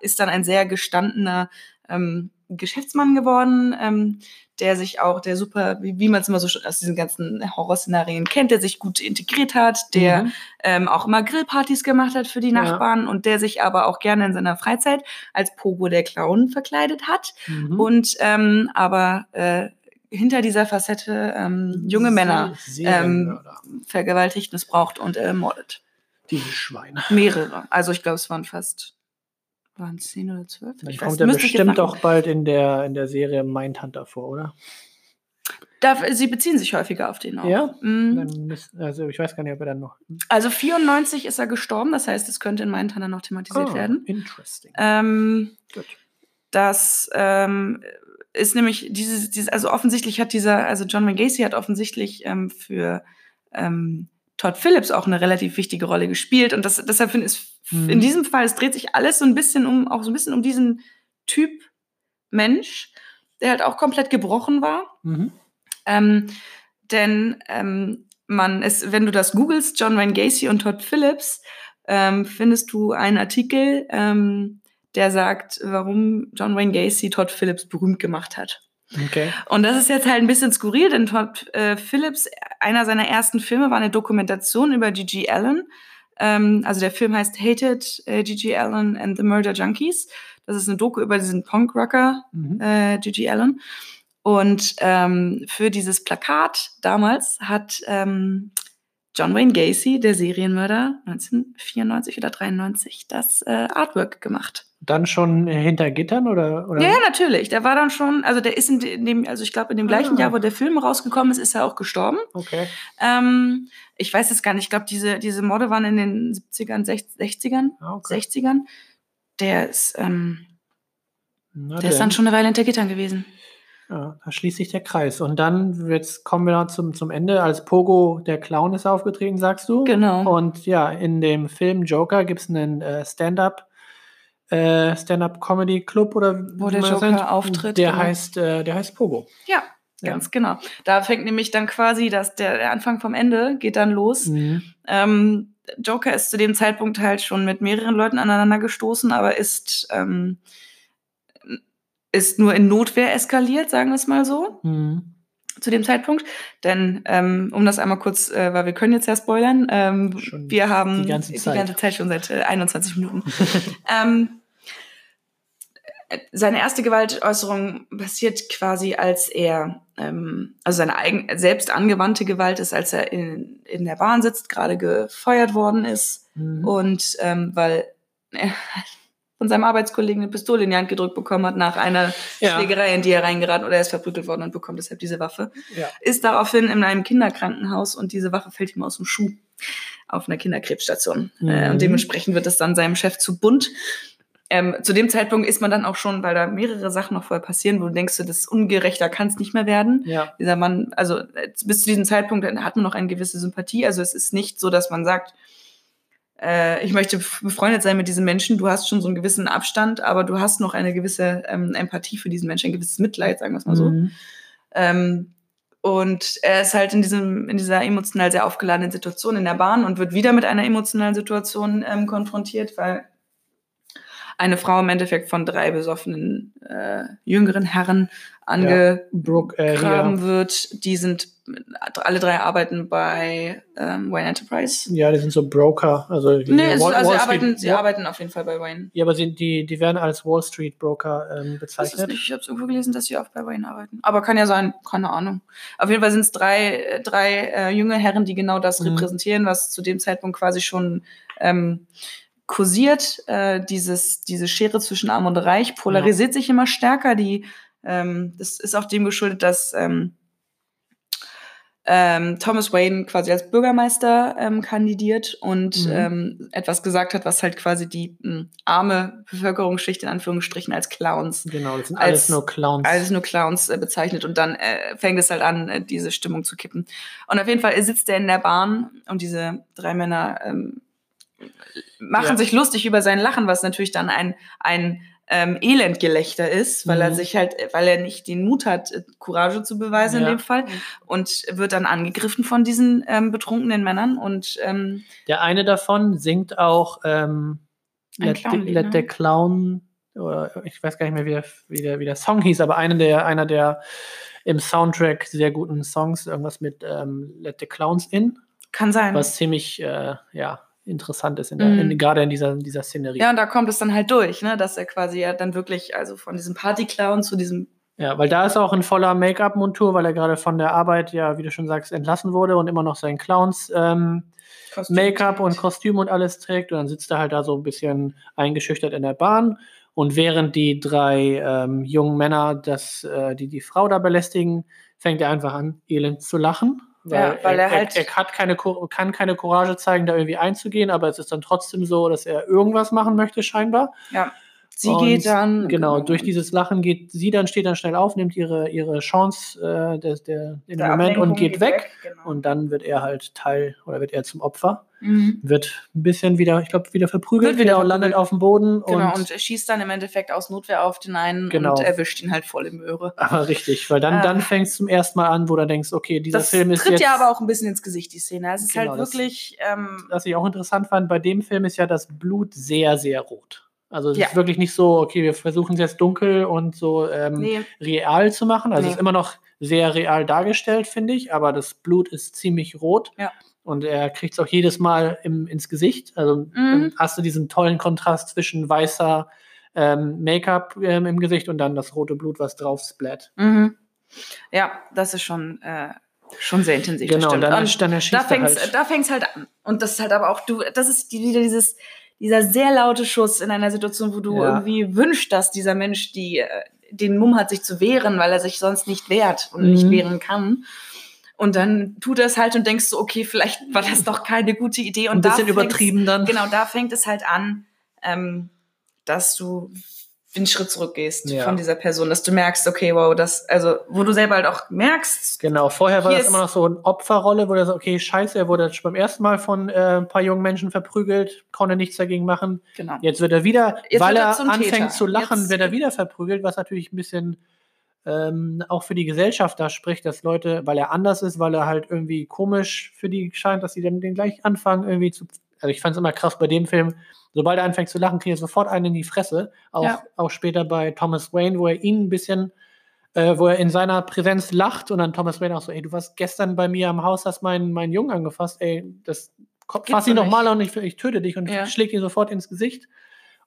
ist dann ein sehr gestandener ähm, Geschäftsmann geworden, ähm, der sich auch, der super, wie, wie man es immer so schon aus diesen ganzen Horrorszenarien kennt, der sich gut integriert hat, der Mhm. ähm, auch immer Grillpartys gemacht hat für die Ja. Nachbarn und der sich aber auch gerne in seiner Freizeit als Pogo der Clown verkleidet hat Mhm. und ähm, aber äh, hinter dieser Facette ähm, junge Männer Se- Serienmörder. vergewaltigt, missbraucht und ermordet. Diese Schweine. Mehrere. Also ich glaube, es waren fast waren es zehn oder zwölf. Dann Ich kommt er jetzt bestimmt auch bald in der, in der Serie Mindhunter vor, oder? Da, sie beziehen sich häufiger auf den auch. Ja? Mhm. Müssen, also ich weiß gar nicht, ob er dann noch. Also 94 ist er gestorben, das heißt, es könnte in Mindhunter noch thematisiert Ah, werden. Interesting. Ähm, Gut. das ähm, ist nämlich dieses, dieses, also offensichtlich hat dieser, also John Wayne Gacy hat offensichtlich ähm, für ähm, Todd Phillips auch eine relativ wichtige Rolle gespielt. Und das, deshalb finde ich, Mhm. in diesem Fall, es dreht sich alles so ein bisschen um, auch so ein bisschen um diesen Typ Mensch, der halt auch komplett gebrochen war. Mhm. Ähm, denn ähm, man ist, wenn du das googelst, John Wayne Gacy und Todd Phillips, ähm, findest du einen Artikel, ähm, der sagt, warum John Wayne Gacy Todd Phillips berühmt gemacht hat. Okay. Und das ist jetzt halt ein bisschen skurril, denn Todd äh, Phillips, einer seiner ersten Filme war eine Dokumentation über Gigi Allen. Ähm, also der Film heißt Hated, äh, Gigi Allen and the Murder Junkies. Das ist eine Doku über diesen Punk-Rocker Mhm. äh, Gigi Allen. Und ähm, für dieses Plakat damals hat ähm, John Wayne Gacy, der Serienmörder, 1994 oder 93, das äh, Artwork gemacht. Dann schon hinter Gittern oder? oder? Ja, natürlich. Der war dann schon, also der ist in de- in dem, also ich glaube, in dem gleichen Ah. Jahr, wo der Film rausgekommen ist, ist er auch gestorben. Okay. Ähm, ich weiß es gar nicht. Ich glaube, diese, diese Morde waren in den 70ern, 60ern, Ah, okay. 60ern. Der ist, ähm, der ist dann schon eine Weile hinter Gittern gewesen. Ja, da schließt sich der Kreis. Und dann, jetzt kommen wir noch zum, zum Ende. Als Pogo der Clown ist aufgetreten, sagst du. Genau. Und ja, in dem Film Joker gibt es einen äh, Stand-up, äh, Stand-up-Comedy-Club oder Wo der Joker nennt. auftritt, Der genau. heißt, äh, der heißt Pogo. Ja, Ja. ganz genau. Da fängt nämlich dann quasi das, der, der Anfang vom Ende geht dann los. Mhm. Ähm, Joker ist zu dem Zeitpunkt halt schon mit mehreren Leuten aneinander gestoßen, aber ist, ähm, ist nur in Notwehr eskaliert, sagen wir es mal so, Mhm. zu dem Zeitpunkt. Denn, ähm, um das einmal kurz, äh, weil wir können jetzt ja spoilern, ähm, wir haben die ganze Zeit. Zeit schon seit äh, 21 Minuten. ähm, äh, seine erste Gewaltäußerung passiert quasi, als er, ähm, also seine eigen, selbst angewandte Gewalt ist, als er in, in der Bahn sitzt, gerade gefeuert worden ist Mhm. und ähm, weil er von seinem Arbeitskollegen eine Pistole in die Hand gedrückt bekommen hat nach einer Ja. Schlägerei, in die er reingeraten oder er ist verprügelt worden und bekommt deshalb diese Waffe. Ja. Ist daraufhin in einem Kinderkrankenhaus und diese Waffe fällt ihm aus dem Schuh auf einer Kinderkrebsstation. Äh, Mhm. und dementsprechend wird es dann seinem Chef zu bunt. Ähm, zu dem Zeitpunkt ist man dann auch schon, weil da mehrere Sachen noch vorher passieren, wo du denkst, das ist ungerechter kann es nicht mehr werden. Ja. Dieser Mann, also äh, bis zu diesem Zeitpunkt hat man noch eine gewisse Sympathie. Also es ist nicht so, dass man sagt, äh, ich möchte befreundet sein mit diesem Menschen. Du hast schon so einen gewissen Abstand, aber du hast noch eine gewisse ähm, Empathie für diesen Menschen, ein gewisses Mitleid, sagen wir es mal so. Mhm. Ähm, und er ist halt in, diesem, in dieser emotional sehr aufgeladenen Situation in der Bahn und wird wieder mit einer emotionalen Situation ähm, konfrontiert, weil eine Frau im Endeffekt von drei besoffenen äh, jüngeren Herren Brooke, äh, angegraben hier. wird. Die sind, alle drei arbeiten bei ähm, Wayne Enterprise. Ja, die sind so Broker. Also, die Nee, es, Wall- also Wall sie, Street- arbeiten, sie Ja. arbeiten auf jeden Fall bei Wayne. Ja, aber sie, die, die werden als Wall Street Broker ähm, Das ist bezeichnet. nicht, ich habe irgendwo gelesen, dass sie auch bei Wayne arbeiten. Aber kann ja sein, keine Ahnung. Auf jeden Fall sind es drei, äh, drei äh, junge Herren, die genau das Mhm. repräsentieren, was zu dem Zeitpunkt quasi schon ähm, kursiert. Äh, dieses, diese Schere zwischen Arm und Reich polarisiert sich immer stärker. Die, ähm, das ist auch dem geschuldet, dass ähm, ähm, Thomas Wayne quasi als Bürgermeister ähm, kandidiert und Mhm. ähm, etwas gesagt hat, was halt quasi die mh, arme Bevölkerungsschicht in Anführungsstrichen als Clowns Genau, das sind als- alles nur Clowns. alles nur Clowns äh, bezeichnet und dann äh, fängt es halt an, äh, diese Stimmung zu kippen. Und auf jeden Fall sitzt er in der Bahn und diese drei Männer ähm, machen Ja. sich lustig über sein Lachen, was natürlich dann ein, ein ähm, Elendgelächter ist, weil er Mhm. sich halt, weil er nicht den Mut hat, äh, Courage zu beweisen Ja. in dem Fall und wird dann angegriffen von diesen ähm, betrunkenen Männern und ähm, Der eine davon singt auch ähm, Let, the, Clownlied, Let ne? the Clown, oder ich weiß gar nicht mehr, wie der, wie der, wie der Song hieß, aber einer der, einer der im Soundtrack sehr guten Songs, irgendwas mit ähm, Let the Clowns In, kann sein. was ziemlich äh, ja, interessant ist, in der, Mhm. in, gerade in dieser, dieser Szenerie. ja, und da kommt es dann halt durch, ne, dass er quasi ja dann wirklich, also von diesem Party-Clown zu diesem Ja, weil da ist er auch in voller Make-up-Montur, weil er gerade von der Arbeit, ja, wie du schon sagst, entlassen wurde und immer noch sein Clowns ähm, Make-up und. Kostüm und alles trägt. Und dann sitzt er halt da so ein bisschen eingeschüchtert in der Bahn. Und während die drei ähm, jungen Männer das, äh, die die Frau da belästigen, fängt er einfach an, elend zu lachen. Ja, weil er halt- er, hat keine, kann keine Courage zeigen, da irgendwie einzugehen, aber es ist dann trotzdem so, dass er irgendwas machen möchte, scheinbar. Ja. Sie geht dann. Genau, durch dieses Lachen geht sie dann, steht dann schnell auf, nimmt ihre, ihre Chance äh, des, der, in dem Moment und geht, geht weg. weg genau. Und dann wird er halt Teil oder wird er zum Opfer. Mhm. Wird ein bisschen wieder, ich glaube, wieder verprügelt, wird wieder und landet auf dem Boden. Genau, und, und schießt dann im Endeffekt aus Notwehr auf den einen genau. und erwischt ihn halt voll im Möhre. Aber richtig, weil dann, äh, dann fängt es zum ersten Mal an, wo du denkst, okay, dieser Film ist. Das tritt ja aber auch ein bisschen ins Gesicht, die Szene. Es ist genau, halt wirklich. Das, ähm, was ich auch interessant fand, bei dem Film ist ja das Blut sehr, sehr rot. Also es ja. ist wirklich nicht so, okay, wir versuchen es jetzt dunkel und so ähm, nee. real zu machen. Also nee. es ist immer noch sehr real dargestellt, finde ich, aber das Blut ist ziemlich rot. Ja. Und er kriegt es auch jedes Mal im, ins Gesicht. Also mhm. hast du diesen tollen Kontrast zwischen weißer ähm, Make-up ähm, im Gesicht und dann das rote Blut, was drauf splat. Mhm. Ja, das ist schon, äh, schon sehr intensiv. Genau, dann, und dann erschießt da fängt's, halt. Da fängt es halt an. Und das ist halt aber auch, du, das ist wieder dieses, dieser sehr laute Schuss in einer Situation, wo du ja. irgendwie wünschst, dass dieser Mensch die, äh, den Mumm hat, sich zu wehren, weil er sich sonst nicht wehrt und mhm. nicht wehren kann. Und dann tut er es halt und denkst so, okay, vielleicht war das doch keine gute Idee. Und Ein bisschen übertrieben dann. Genau, da fängt es halt an, ähm, dass du einen Schritt zurückgehst ja. von dieser Person, dass du merkst, okay, wow, das, also, wo du selber halt auch merkst. Genau, vorher war das immer noch so eine Opferrolle, wo du so, okay, scheiße, er wurde schon beim ersten Mal von äh, ein paar jungen Menschen verprügelt, konnte nichts dagegen machen. Genau. Jetzt wird er wieder, Jetzt weil er, er anfängt Täter. zu lachen, Jetzt, wird er wieder verprügelt, was natürlich ein bisschen ähm, auch für die Gesellschaft da spricht, dass Leute, weil er anders ist, weil er halt irgendwie komisch für die scheint, dass sie dann den gleich anfangen, irgendwie zu. Also ich fand es immer krass bei dem Film, sobald er anfängt zu lachen, kriegt er sofort einen in die Fresse. Auch, ja. auch später bei Thomas Wayne, wo er ihn ein bisschen, äh, wo er in seiner Präsenz lacht und dann Thomas Wayne auch so, ey, du warst gestern bei mir am Haus, hast meinen, meinen Jungen angefasst, ey, das fass ihn nochmal und ich, ich töte dich und ja. schlägt ihn sofort ins Gesicht.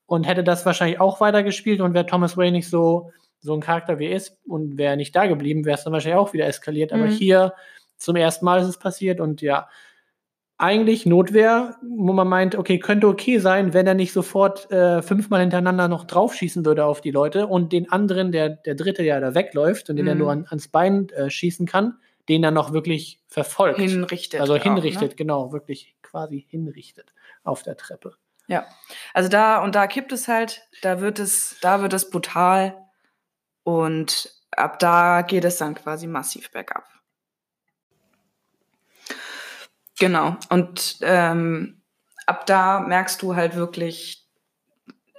Und hätte das wahrscheinlich auch weitergespielt und wäre Thomas Wayne nicht so, so ein Charakter wie er ist und wäre nicht da geblieben, wäre es dann wahrscheinlich auch wieder eskaliert. Aber mhm. hier zum ersten Mal ist es passiert und ja, eigentlich Notwehr, wo man meint, okay, könnte okay sein, wenn er nicht sofort äh, fünfmal hintereinander noch draufschießen würde auf die Leute und den anderen, der, der dritte, der da wegläuft und den mm. er nur an, ans Bein äh, schießen kann, den dann noch wirklich verfolgt. Hinrichtet. Also hinrichtet, auch, ne? genau, wirklich quasi hinrichtet auf der Treppe. Ja, also da und da kippt es halt, da wird es, da wird es brutal und ab da geht es dann quasi massiv bergab. Genau. Und ähm, ab da merkst du halt wirklich,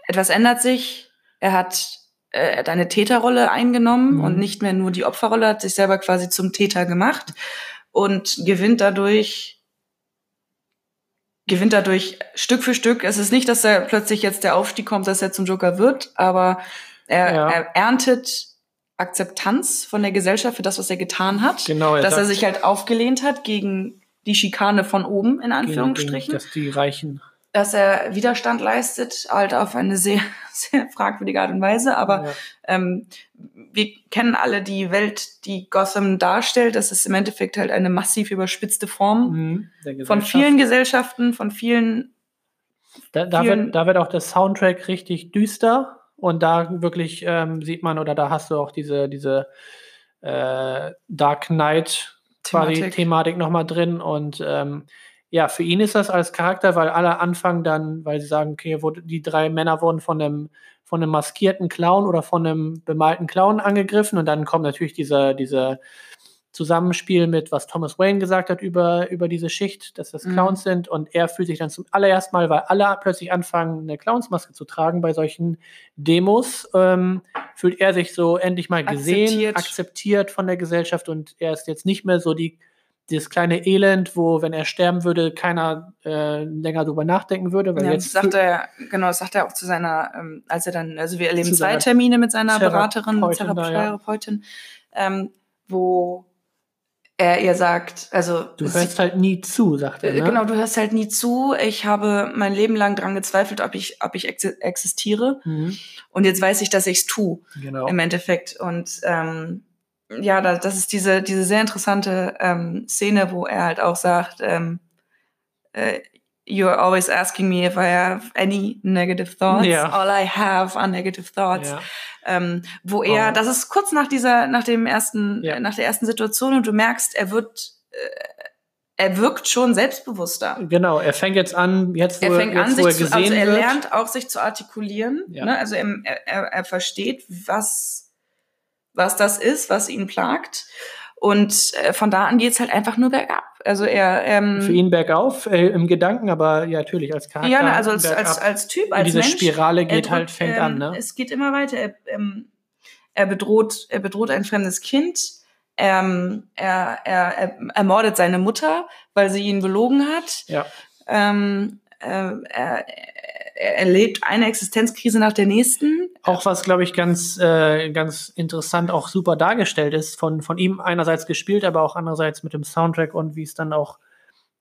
etwas ändert sich. Er hat äh, eine Täterrolle eingenommen mhm. und nicht mehr nur die Opferrolle, hat sich selber quasi zum Täter gemacht und gewinnt dadurch gewinnt dadurch Stück für Stück. Es ist nicht, dass er plötzlich jetzt der Aufstieg kommt, dass er zum Joker wird, aber er, ja. er erntet Akzeptanz von der Gesellschaft für das, was er getan hat. Genau, er dass er sich halt aufgelehnt hat gegen die Schikane von oben, in Anführungsstrichen. dass die Reichen. Dass er Widerstand leistet, halt auf eine sehr, sehr fragwürdige Art und Weise. Aber ja. ähm, wir kennen alle die Welt, die Gotham darstellt. Das ist im Endeffekt halt eine massiv überspitzte Form mhm, von vielen Gesellschaften, von vielen. Da, da, vielen wird, da wird auch der Soundtrack richtig düster. Und da wirklich ähm, sieht man, oder da hast du auch diese, diese äh, Dark Knight Thematik. quasi Thematik nochmal drin. Und ähm, ja, für ihn ist das als Charakter, weil alle anfangen dann, weil sie sagen, okay, wurde, die drei Männer wurden von einem, von einem maskierten Clown oder von einem bemalten Clown angegriffen und dann kommt natürlich dieser, dieser Zusammenspiel mit, was Thomas Wayne gesagt hat über, über diese Schicht, dass das mhm. Clowns mhm. sind. Und er fühlt sich dann zum allerersten Mal, weil alle plötzlich anfangen, eine Clownsmaske zu tragen bei solchen Demos, ähm, fühlt er sich so endlich mal gesehen, akzeptiert. akzeptiert von der Gesellschaft und er ist jetzt nicht mehr so die, dieses kleine Elend, wo, wenn er sterben würde, keiner äh, länger drüber nachdenken würde. Weil ja, jetzt sagt er, genau, das sagt er auch zu seiner, ähm, als er dann, also wir erleben zwei Termine mit seiner Beraterin, Therapeutin, ja. ähm, wo er ihr sagt, also du hörst halt nie zu, sagt er. Ne? Genau, du hörst halt nie zu. Ich habe mein Leben lang dran gezweifelt, ob ich, ob ich existiere. Mhm. Und jetzt weiß ich, dass ich es tue. Genau. Im Endeffekt. Und ähm, ja, da, das ist diese, diese sehr interessante ähm, Szene, wo er halt auch sagt, ähm, äh, You're always asking me if I have any negative thoughts. Ja. All I have are negative thoughts. Ja. Ähm, wo er, oh. das ist kurz nach dieser, nach dem ersten, ja. nach der ersten Situation und du merkst, er wird, äh, er wirkt schon selbstbewusster. Genau, er fängt jetzt an, jetzt wo Er fängt jetzt, an, wo er sich zu, gesehen also er wird. lernt auch sich zu artikulieren. Ja. Ne? Also er, er, er versteht, was, was das ist, was ihn plagt. Und äh, von da an geht's halt einfach nur bergab. Also er, ähm, Für ihn bergauf äh, im Gedanken, aber ja, natürlich als Charakter. ja, ne, also als, bergab. als, als Typ, als diese Mensch. Spirale er geht drückt, halt, fängt ähm, an, ne? Es geht immer weiter. Er, ähm, er bedroht, er bedroht ein fremdes Kind. Ähm, er, er, er ermordet seine Mutter, weil sie ihn belogen hat. Ja. Ähm, äh, er erlebt eine Existenzkrise nach der nächsten. Auch was, glaube ich, ganz, äh, ganz interessant, auch super dargestellt ist, von, von ihm einerseits gespielt, aber auch andererseits mit dem Soundtrack und wie es dann auch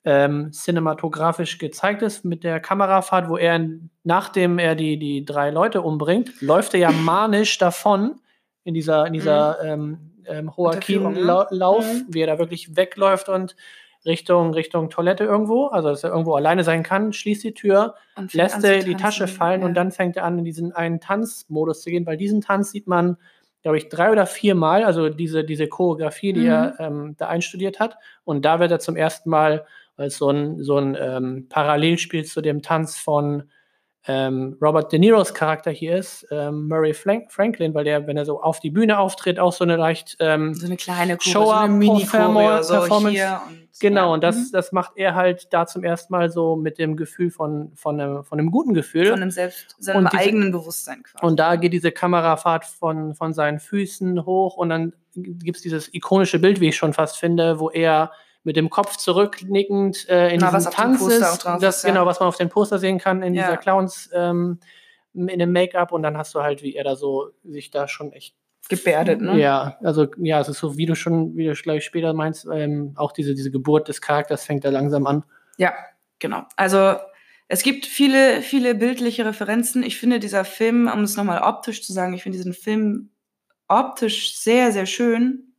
ähm, cinematografisch gezeigt ist mit der Kamerafahrt, wo er, nachdem er die, die drei Leute umbringt, läuft er ja manisch davon in dieser, in dieser ähm, ähm, Unterführung, ne? Mhm. wie er da wirklich wegläuft und Richtung, Richtung Toilette irgendwo, also dass er irgendwo alleine sein kann, schließt die Tür, lässt er die. Tasche fallen Ja. und dann fängt er an, in diesen einen Tanzmodus zu gehen, weil diesen Tanz sieht man, glaube ich, drei oder vier Mal, also diese, diese Choreografie, die Mhm. er ähm, da einstudiert hat. Und da wird er zum ersten Mal als so ein, so ein ähm, Parallelspiel zu dem Tanz von ähm, Robert De Niros Charakter hier ist, ähm, Murray Frank Franklin, weil der, wenn er so auf die Bühne auftritt, auch so eine leicht ähm, so eine kleine Choreo, Show so eine mini Performance- so Performance. und Genau, ja. und das, Mhm. das macht er halt da zum ersten Mal so mit dem Gefühl von, von, einem, von einem guten Gefühl. von einem selbst, seinem Und diese- eigenen Bewusstsein quasi. Und da geht diese Kamerafahrt von, von seinen Füßen hoch und dann gibt es dieses ikonische Bild, wie ich schon fast finde, wo er mit dem Kopf zurücknickend äh, in Na, diesem Tanz ist. Das, ist, ja. Genau, was man auf dem Poster sehen kann in Ja. dieser Clowns ähm, in dem Make-up und dann hast du halt, wie er da so sich da schon echt gebärdet, ne? ja, also ja, es ist so, wie du schon, wie du gleich später meinst, ähm, auch diese, diese Geburt des Charakters fängt da langsam an. Ja, genau. Also es gibt viele, viele bildliche Referenzen. Ich finde dieser Film, um es nochmal optisch zu sagen, ich finde diesen Film optisch sehr, sehr schön.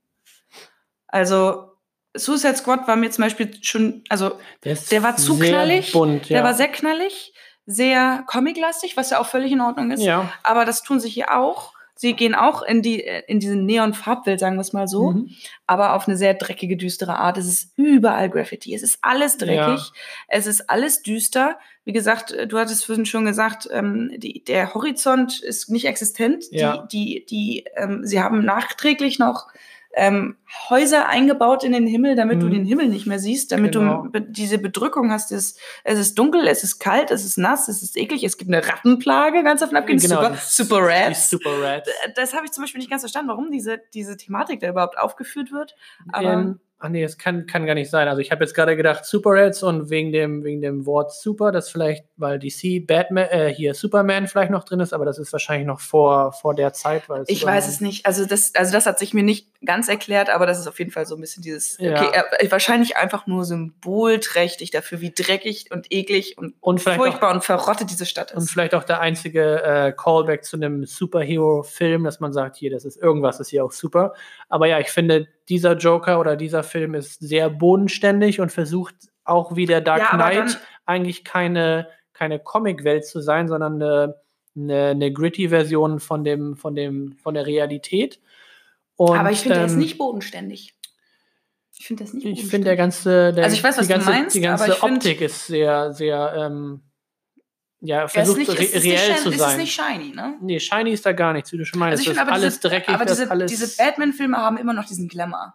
Also Suicide Squad war mir zum Beispiel schon, also ist Der war zu knallig, Bunt, ja. der war sehr knallig, sehr comiclastig, was ja auch völlig in Ordnung ist. ja. Aber das tun sie hier auch. Sie gehen auch in die in diese Neon-Farbwelt, sagen wir es mal so, Mhm. aber auf eine sehr dreckige, düstere Art. Es ist überall Graffiti. Es ist alles dreckig. Ja. Es ist alles düster. Wie gesagt, äh, du hattest vorhin schon gesagt, ähm, die, der Horizont ist nicht existent. Die, die, die, ähm, sie haben nachträglich noch ähm, Häuser eingebaut in den Himmel, damit du Mhm. den Himmel nicht mehr siehst, damit Genau. du diese Bedrückung hast. Es, es ist dunkel, es ist kalt, es ist nass, es ist eklig, es gibt eine Rattenplage, ganz davon abgesehen. Genau, super, super Rats. Super Rats. Das habe ich zum Beispiel nicht ganz verstanden, warum diese, diese Thematik da überhaupt aufgeführt wird. Aber ähm, ach nee, das kann, kann gar nicht sein. Also ich habe jetzt gerade gedacht Super Rats und wegen dem, wegen dem Wort Super, das vielleicht, weil DC Batman, äh, hier Superman vielleicht noch drin ist, aber das ist wahrscheinlich noch vor, vor der Zeit. Weil ich weiß es nicht. Also das, also das hat sich mir nicht ganz erklärt, aber das ist auf jeden Fall so ein bisschen dieses, Ja. okay, äh, wahrscheinlich einfach nur symbolträchtig dafür, wie dreckig und eklig und, Und vielleicht auch- furchtbar und verrottet diese Stadt Und ist. vielleicht auch der einzige äh, Callback zu einem Superhero-Film, dass man sagt, hier, das ist irgendwas, ist hier auch super. Aber ja, ich finde, dieser Joker oder dieser Film ist sehr bodenständig und versucht auch wie der Dark Ja, Knight eigentlich keine, keine Comic-Welt zu sein, sondern eine, eine, eine gritty Version von, dem, von, dem, von der Realität. Und, aber ich finde, er ist ähm, nicht bodenständig. Ich finde das nicht Ich finde, der ganze, der, Also ich weiß, was die du ganze, meinst, die ganze aber ich find- Optik ist sehr, sehr, ähm, ja, er versucht nicht, re es reell nicht, zu Es ist sein. nicht shiny, ne? Nee, shiny ist da gar nichts, wie du schon meinst. Also ich das finde alles diese, dreckig, aber diese, alles. diese Batman-Filme haben immer noch diesen Glamour.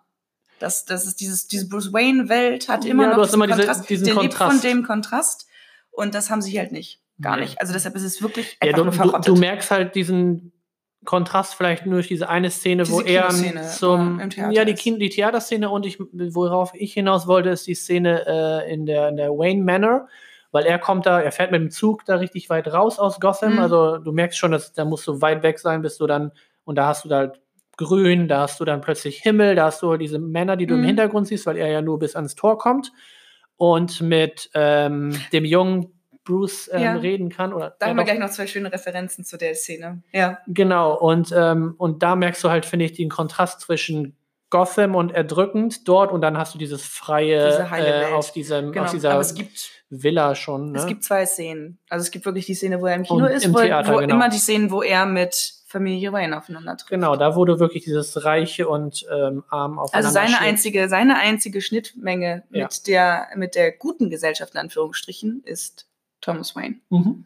Das, das ist dieses, diese Bruce Wayne-Welt hat immer Ja, noch du hast immer diese- Kontrast. diesen der lebt von Kontrast. dem Kontrast. Und das haben sie halt nicht. Gar Nee. nicht. Also deshalb ist es wirklich ja, einfach du, nur du, verrottet. du merkst halt diesen Kontrast vielleicht nur durch diese eine Szene, wo Diese er zum wo er im Theater ja die, die Theaterszene und ich worauf ich hinaus wollte ist die Szene äh, in der in der Wayne Manor, weil er kommt da, er fährt mit dem Zug da richtig weit raus aus Gotham, Mhm. also du merkst schon, dass da musst du weit weg sein, bis du dann und da hast du da halt Grün, da hast du dann plötzlich Himmel, da hast du diese Männer, die du im Mhm. Hintergrund siehst, weil er ja nur bis ans Tor kommt und mit ähm, dem jungen Bruce ähm, Ja. reden kann oder da haben wir gleich noch zwei schöne Referenzen zu der Szene. Ja. Genau, und, ähm, und da merkst du halt, finde ich, den Kontrast zwischen Gotham und erdrückend dort und dann hast du dieses freie Diese äh, auf, diesem, Genau. auf dieser Aber es gibt, Villa schon. Ne? es gibt zwei Szenen. Also es gibt wirklich die Szene, wo er im Kino Und ist, im wo, Theater, wo genau. immer die Szenen, wo er mit Familie Wayne aufeinander trifft. Genau, da wurde wirklich dieses reiche und ähm, arm aufeinander Also seine steht. einzige, seine einzige Schnittmenge Ja. mit, der, mit der guten Gesellschaft in Anführungsstrichen ist Thomas Wayne. Mhm.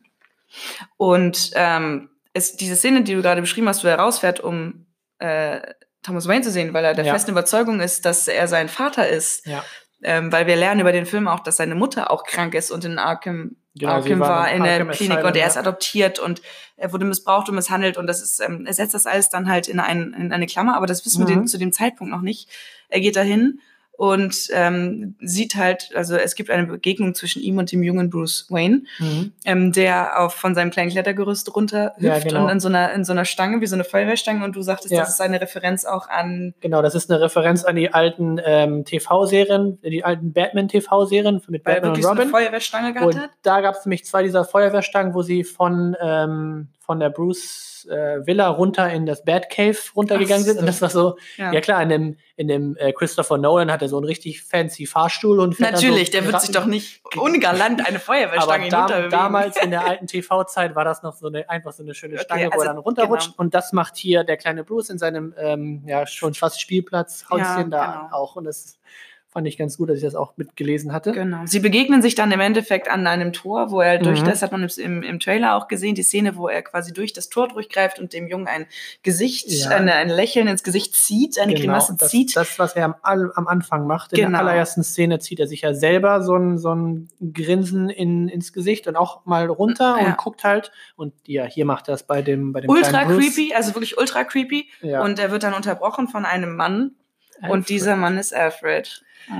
Und ähm, es, diese Szene, die du gerade beschrieben hast, wo er rausfährt, um äh, Thomas Wayne zu sehen, weil er der Ja. festen Überzeugung ist, dass er sein Vater ist. Ja. Ähm, weil wir lernen über den Film auch, dass seine Mutter auch krank ist und in Arkham, Genau, Arkham war war in der Arkham Klinik und er ist adoptiert und er wurde missbraucht und misshandelt und das ist, ähm, er setzt das alles dann halt in, ein, in eine Klammer, aber das wissen wir Mhm. den, zu dem Zeitpunkt noch nicht. Er geht dahin und ähm, sieht halt, also es gibt eine Begegnung zwischen ihm und dem jungen Bruce Wayne, Mhm. ähm, der auf von seinem kleinen Klettergerüst runterhüpft Ja, genau. und in so einer in so einer Stange wie so eine Feuerwehrstange und du sagtest, Ja. das ist eine Referenz auch an Genau, das ist eine Referenz an die alten ähm, TV-Serien, die alten Batman-TV-Serien mit weil Batman und wirklich so eine Robin. Feuerwehrstange gehabt Und hat. da gab es nämlich zwei dieser Feuerwehrstangen, wo sie von, ähm, von der Bruce äh, Villa runter in das Batcave runtergegangen sind. Und das war so, Ja. ja, klar, in dem, in dem äh, Christopher Nolan hat er so einen richtig fancy Fahrstuhl und Natürlich, so der wird sich doch nicht ungalant eine aber Feuerwehrstange dam hinunterbewegen. damals in der alten TV-Zeit war das noch so eine, einfach so eine schöne Okay, Stange, wo also, er dann runterrutscht. genau. Und das macht hier der kleine Bruce in seinem ähm, ja schon fast Spielplatzhäuschen Ja, da genau. auch. Und das fand ich ganz gut, dass ich das auch mitgelesen hatte. Genau. Sie begegnen sich dann im Endeffekt an einem Tor, wo er durch Mhm. das, hat man im, im Trailer auch gesehen, die Szene, wo er quasi durch das Tor durchgreift und dem Jungen ein Gesicht, Ja. eine, ein Lächeln ins Gesicht zieht, eine Grimasse Genau, das, zieht. das, was er am, am Anfang macht. In Genau. der allerersten Szene zieht er sich ja selber so ein, so ein Grinsen in, ins Gesicht und auch mal runter Ja. und guckt halt. Und ja, hier macht er es bei dem, bei dem ultra creepy, also wirklich ultra creepy. Ja. Und er wird dann unterbrochen von einem Mann. Alfred. Und dieser Mann ist Alfred. Oh,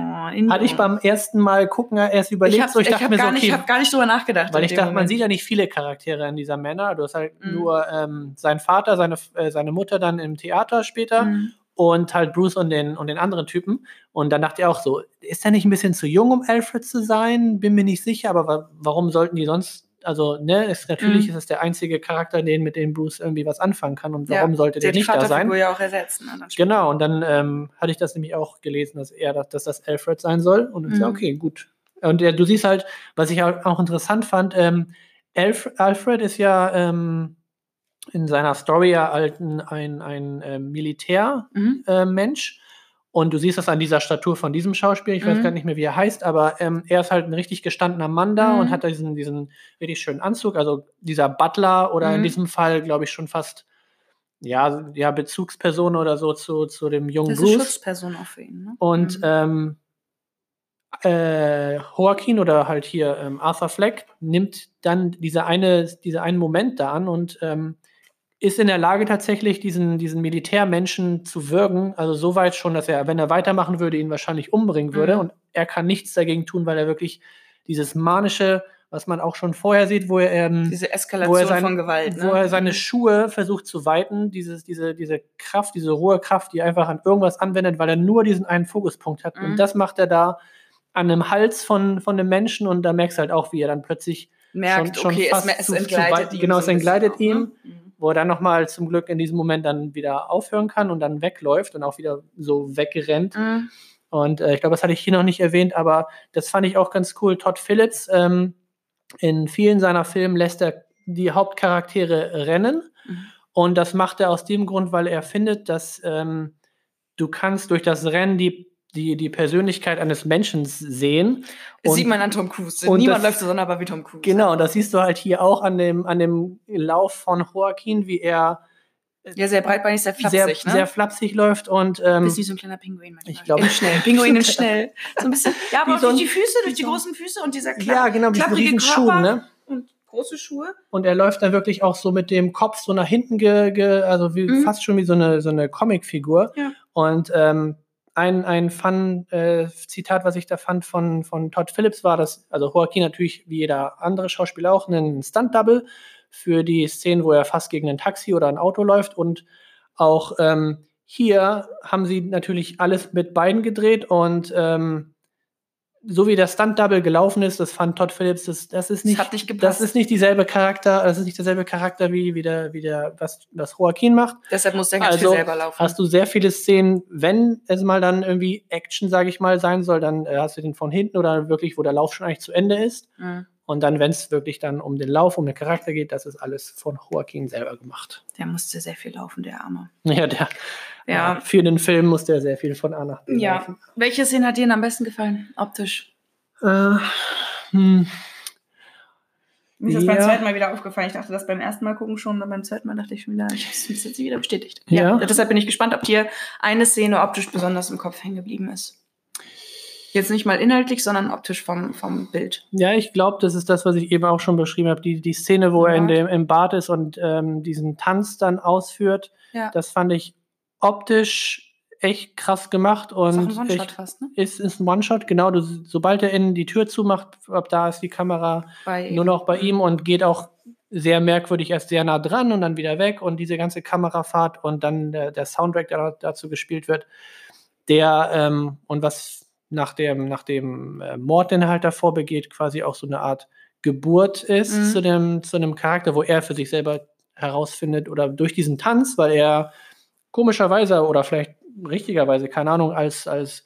Hatte ich beim ersten Mal gucken erst überlegt, ich hab, so ich ich dachte mir so, gar, nicht, okay, ich hab gar nicht drüber nachgedacht. weil ich dachte, man Moment. sieht ja nicht viele Charaktere in dieser Männer. Du hast halt Mhm. nur ähm, seinen Vater, seine, äh, seine Mutter dann im Theater später Mhm. und halt Bruce und den, und den anderen Typen. Und dann dachte ich auch so, ist er nicht ein bisschen zu jung, um Alfred zu sein? Bin mir nicht sicher, aber wa warum sollten die sonst, also, ne, ist, natürlich Mhm. ist es der einzige Charakter, den, mit dem Bruce irgendwie was anfangen kann. Und Ja, warum sollte Der nicht da sein? Ja auch ersetzen. ne. Genau, und dann ähm, hatte ich das nämlich auch gelesen, dass er, dass, dass das Alfred sein soll. Und dann Mhm. ja, okay, gut. Und äh, du siehst halt, was ich auch interessant fand, ähm, Alf Alfred ist ja ähm, in seiner Story ja alten ein, ein ähm, Militärmensch. Mhm. Äh. Und du siehst das an dieser Statur von diesem Schauspieler, ich weiß Mhm. gar nicht mehr, wie er heißt, aber ähm, er ist halt ein richtig gestandener Mann da Mhm. und hat da diesen, diesen richtig schönen Anzug, also dieser Butler oder in Mhm. diesem Fall, glaube ich, schon fast ja, ja, Bezugsperson oder so zu, zu dem jungen Das ist Bruce. Schutzperson auch für ihn. Ne? Und Mhm. ähm, äh, Joaquin oder halt hier ähm, Arthur Fleck nimmt dann diese eine, diese einen Moment da an und ähm, ist in der Lage tatsächlich diesen, diesen Militärmenschen zu würgen. Also so weit schon, dass er, wenn er weitermachen würde, ihn wahrscheinlich umbringen würde. Mhm. Und er kann nichts dagegen tun, weil er wirklich dieses manische, was man auch schon vorher sieht, wo er ähm, Diese wo Eskalation er, sein, von Gewalt. Ne? wo er seine Schuhe versucht zu weiten, dieses, diese, diese Kraft, diese rohe Kraft, die einfach an irgendwas anwendet, weil er nur diesen einen Fokuspunkt hat. Mhm. Und das macht er da an dem Hals von, von dem Menschen und da merkst du halt auch, wie er dann plötzlich, merkt, schon okay, es, fast me- es zu- zu entgleitet weit- ihm. genau, so es entgleitet auch, ne? ihm. Mhm. Wo er dann nochmal zum Glück in diesem Moment dann wieder aufhören kann und dann wegläuft und auch wieder so wegrennt. Mhm. Und äh, ich glaube, das hatte ich hier noch nicht erwähnt, aber das fand ich auch ganz cool. Todd Phillips, ähm, in vielen seiner Filme lässt er die Hauptcharaktere rennen. Mhm. Und das macht er aus dem Grund, weil er findet, dass ähm, du kannst durch das Rennen die, die, die Persönlichkeit eines Menschen sehen. Das Und- sieht man an Tom Cruise. und Niemand das- läuft so sonderbar wie Tom Cruise. Genau, das siehst du halt hier auch an dem, an dem Lauf von Joaquin, wie er Ja, sehr breitbeinig, sehr sehr, flapsig, ne? sehr flapsig läuft und ähm, Bisschen wie so ein kleiner Pinguin manchmal. ich glaube- In schnell. Pinguin in schnell. So ein bisschen. Ja, aber so durch die Füße, durch die großen Füße und dieser ja, genau, mit diesen klapprige Schuhen, ne? und große Schuhe. Und er läuft dann wirklich auch so mit dem Kopf so nach hinten, ge, ge, also wie, Mhm. fast schon wie so eine, so eine Comicfigur. Ja. Und ähm, ein, ein Fun-Zitat, was ich da fand von, von Todd Phillips, war, dass, also Joaquin natürlich wie jeder andere Schauspieler auch einen Stunt-Double für die Szenen, wo er fast gegen ein Taxi oder ein Auto läuft. Und auch ähm, hier haben sie natürlich alles mit beiden gedreht und ähm, so wie der Stunt-Double gelaufen ist, das fand Todd Phillips, das, das ist nicht, hat nicht gepasst. das ist nicht dieselbe Charakter, das ist nicht derselbe Charakter wie, wie der, wie der, was, was Joaquin macht. Deshalb muss der ganz Also viel selber laufen. Hast du sehr viele Szenen, wenn es mal dann irgendwie Action, sage ich mal, sein soll, dann äh, hast du den von hinten oder wirklich, wo der Lauf schon eigentlich zu Ende ist. Mhm. Und dann, wenn es wirklich dann um den Lauf, um den Charakter geht, das ist alles von Joaquin selber gemacht. Der musste sehr viel laufen, der Arme. Ja, der, Ja. äh, für den Film musste er sehr viel von A nach B Ja. laufen. Welche Szene hat dir denn am besten gefallen, optisch? Äh, hm, Mir ist das beim Ja. zweiten Mal wieder aufgefallen. Ich dachte das beim ersten Mal gucken schon, und beim zweiten Mal dachte ich schon wieder, ich habe es jetzt wieder bestätigt. Ja. Deshalb bin ich gespannt, ob dir eine Szene optisch besonders im Kopf hängen geblieben ist. Jetzt nicht mal inhaltlich, sondern optisch vom, vom Bild. Ja, ich glaube, das ist das, was ich eben auch schon beschrieben habe. Die, die Szene, wo er in Bad. dem, im Bad ist und ähm, diesen Tanz dann ausführt, Ja. das fand ich optisch echt krass gemacht. ist Und ein One-Shot fast, ne? ist, ist ein One-Shot, genau. Du, sobald er innen die Tür zumacht, ab da ist die Kamera Bei nur noch bei ihm und geht auch sehr merkwürdig erst sehr nah dran und dann wieder weg und diese ganze Kamerafahrt und dann der, der Soundtrack, der dazu gespielt wird, der ähm, und was nach dem, nach dem äh, Mord, den er halt davor begeht, quasi auch so eine Art Geburt ist Mhm. zu, dem, zu einem Charakter, wo er für sich selber herausfindet oder durch diesen Tanz, weil er komischerweise oder vielleicht richtigerweise, keine Ahnung, als, als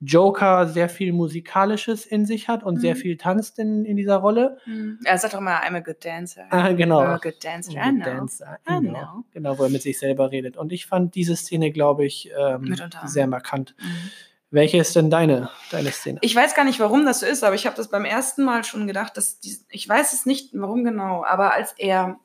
Joker sehr viel Musikalisches in sich hat und sehr Mhm. viel tanzt in, in dieser Rolle. Mhm. Er sagt doch immer, I'm a good dancer. Ah, genau. I'm a good dancer. I Good know. Dancer, I genau. know. Genau, wo er mit sich selber redet. Und ich fand diese Szene, glaube ich, ähm, sehr markant. Mhm. Welche ist denn deine, deine Szene? Ich weiß gar nicht, warum das so ist, aber ich habe das beim ersten Mal schon gedacht, dass die, ich weiß es nicht, warum genau, aber als er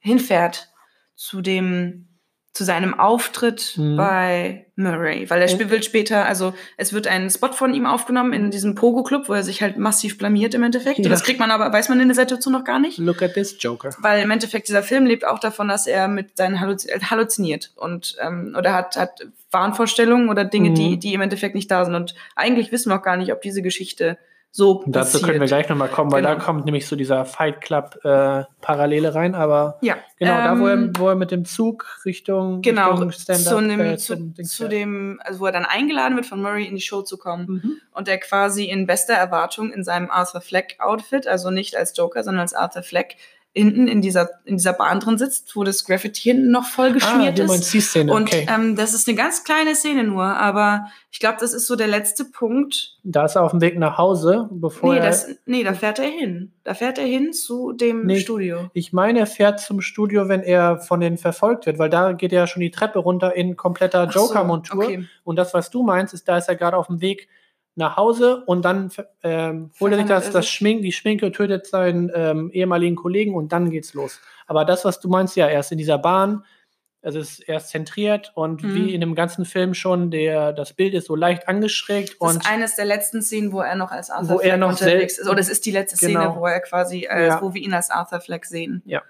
hinfährt zu dem zu seinem Auftritt Mhm. bei Murray, weil er sp- will später, also es wird ein Spot von ihm aufgenommen in diesem Pogo-Club, wo er sich halt massiv blamiert im Endeffekt. Ja. Das kriegt man aber, weiß man in der Situation noch gar nicht. Look at this Joker. Weil im Endeffekt dieser Film lebt auch davon, dass er mit seinen Halluzi äh, halluziniert und ähm, oder hat, hat Wahnvorstellungen oder Dinge, Mhm. die, die im Endeffekt nicht da sind. Und eigentlich wissen wir auch gar nicht, ob diese Geschichte so Und dazu passiert. können wir gleich nochmal kommen, weil da Genau. kommt nämlich so dieser Fight Club äh, Parallele rein, aber ja, genau, da wo er, ähm, wo er mit dem Zug Richtung, genau Richtung zu, einem, äh, zu, zu dem, also wo er dann eingeladen wird von Murray in die Show zu kommen Mhm. und der quasi in bester Erwartung in seinem Arthur Fleck Outfit, also nicht als Joker, sondern als Arthur Fleck hinten in dieser in dieser Bahn drin sitzt, wo das Graffiti hinten noch voll Ah, geschmiert du ist. meinst die Szene, Und okay. ähm, das ist eine ganz kleine Szene nur, aber ich glaube, das ist so der letzte Punkt. da ist er auf dem Weg nach Hause, bevor Nee, er... das, nee, da fährt er hin. Da fährt er hin zu dem Nee. Studio. Ich meine, er fährt zum Studio, wenn er von denen verfolgt wird, weil da geht er ja schon die Treppe runter in kompletter Ach so, Joker-Montur. okay. Und das, was du meinst, ist, da ist er gerade auf dem Weg nach Hause und dann ähm, holt er sich das, das? Schmink, die Schminke, tötet seinen ähm, ehemaligen Kollegen und dann geht's los. Aber das, was du meinst, ja, er ist in dieser Bahn, also es ist, er ist zentriert und Mhm. wie in dem ganzen Film schon, der, das Bild ist so leicht angeschrägt Das und ist eines der letzten Szenen, wo er noch als Arthur Fleck unterwegs ist. Oder es ist die letzte Szene, Genau. wo er quasi, äh, Ja. wo wir ihn als Arthur Fleck sehen. Ja.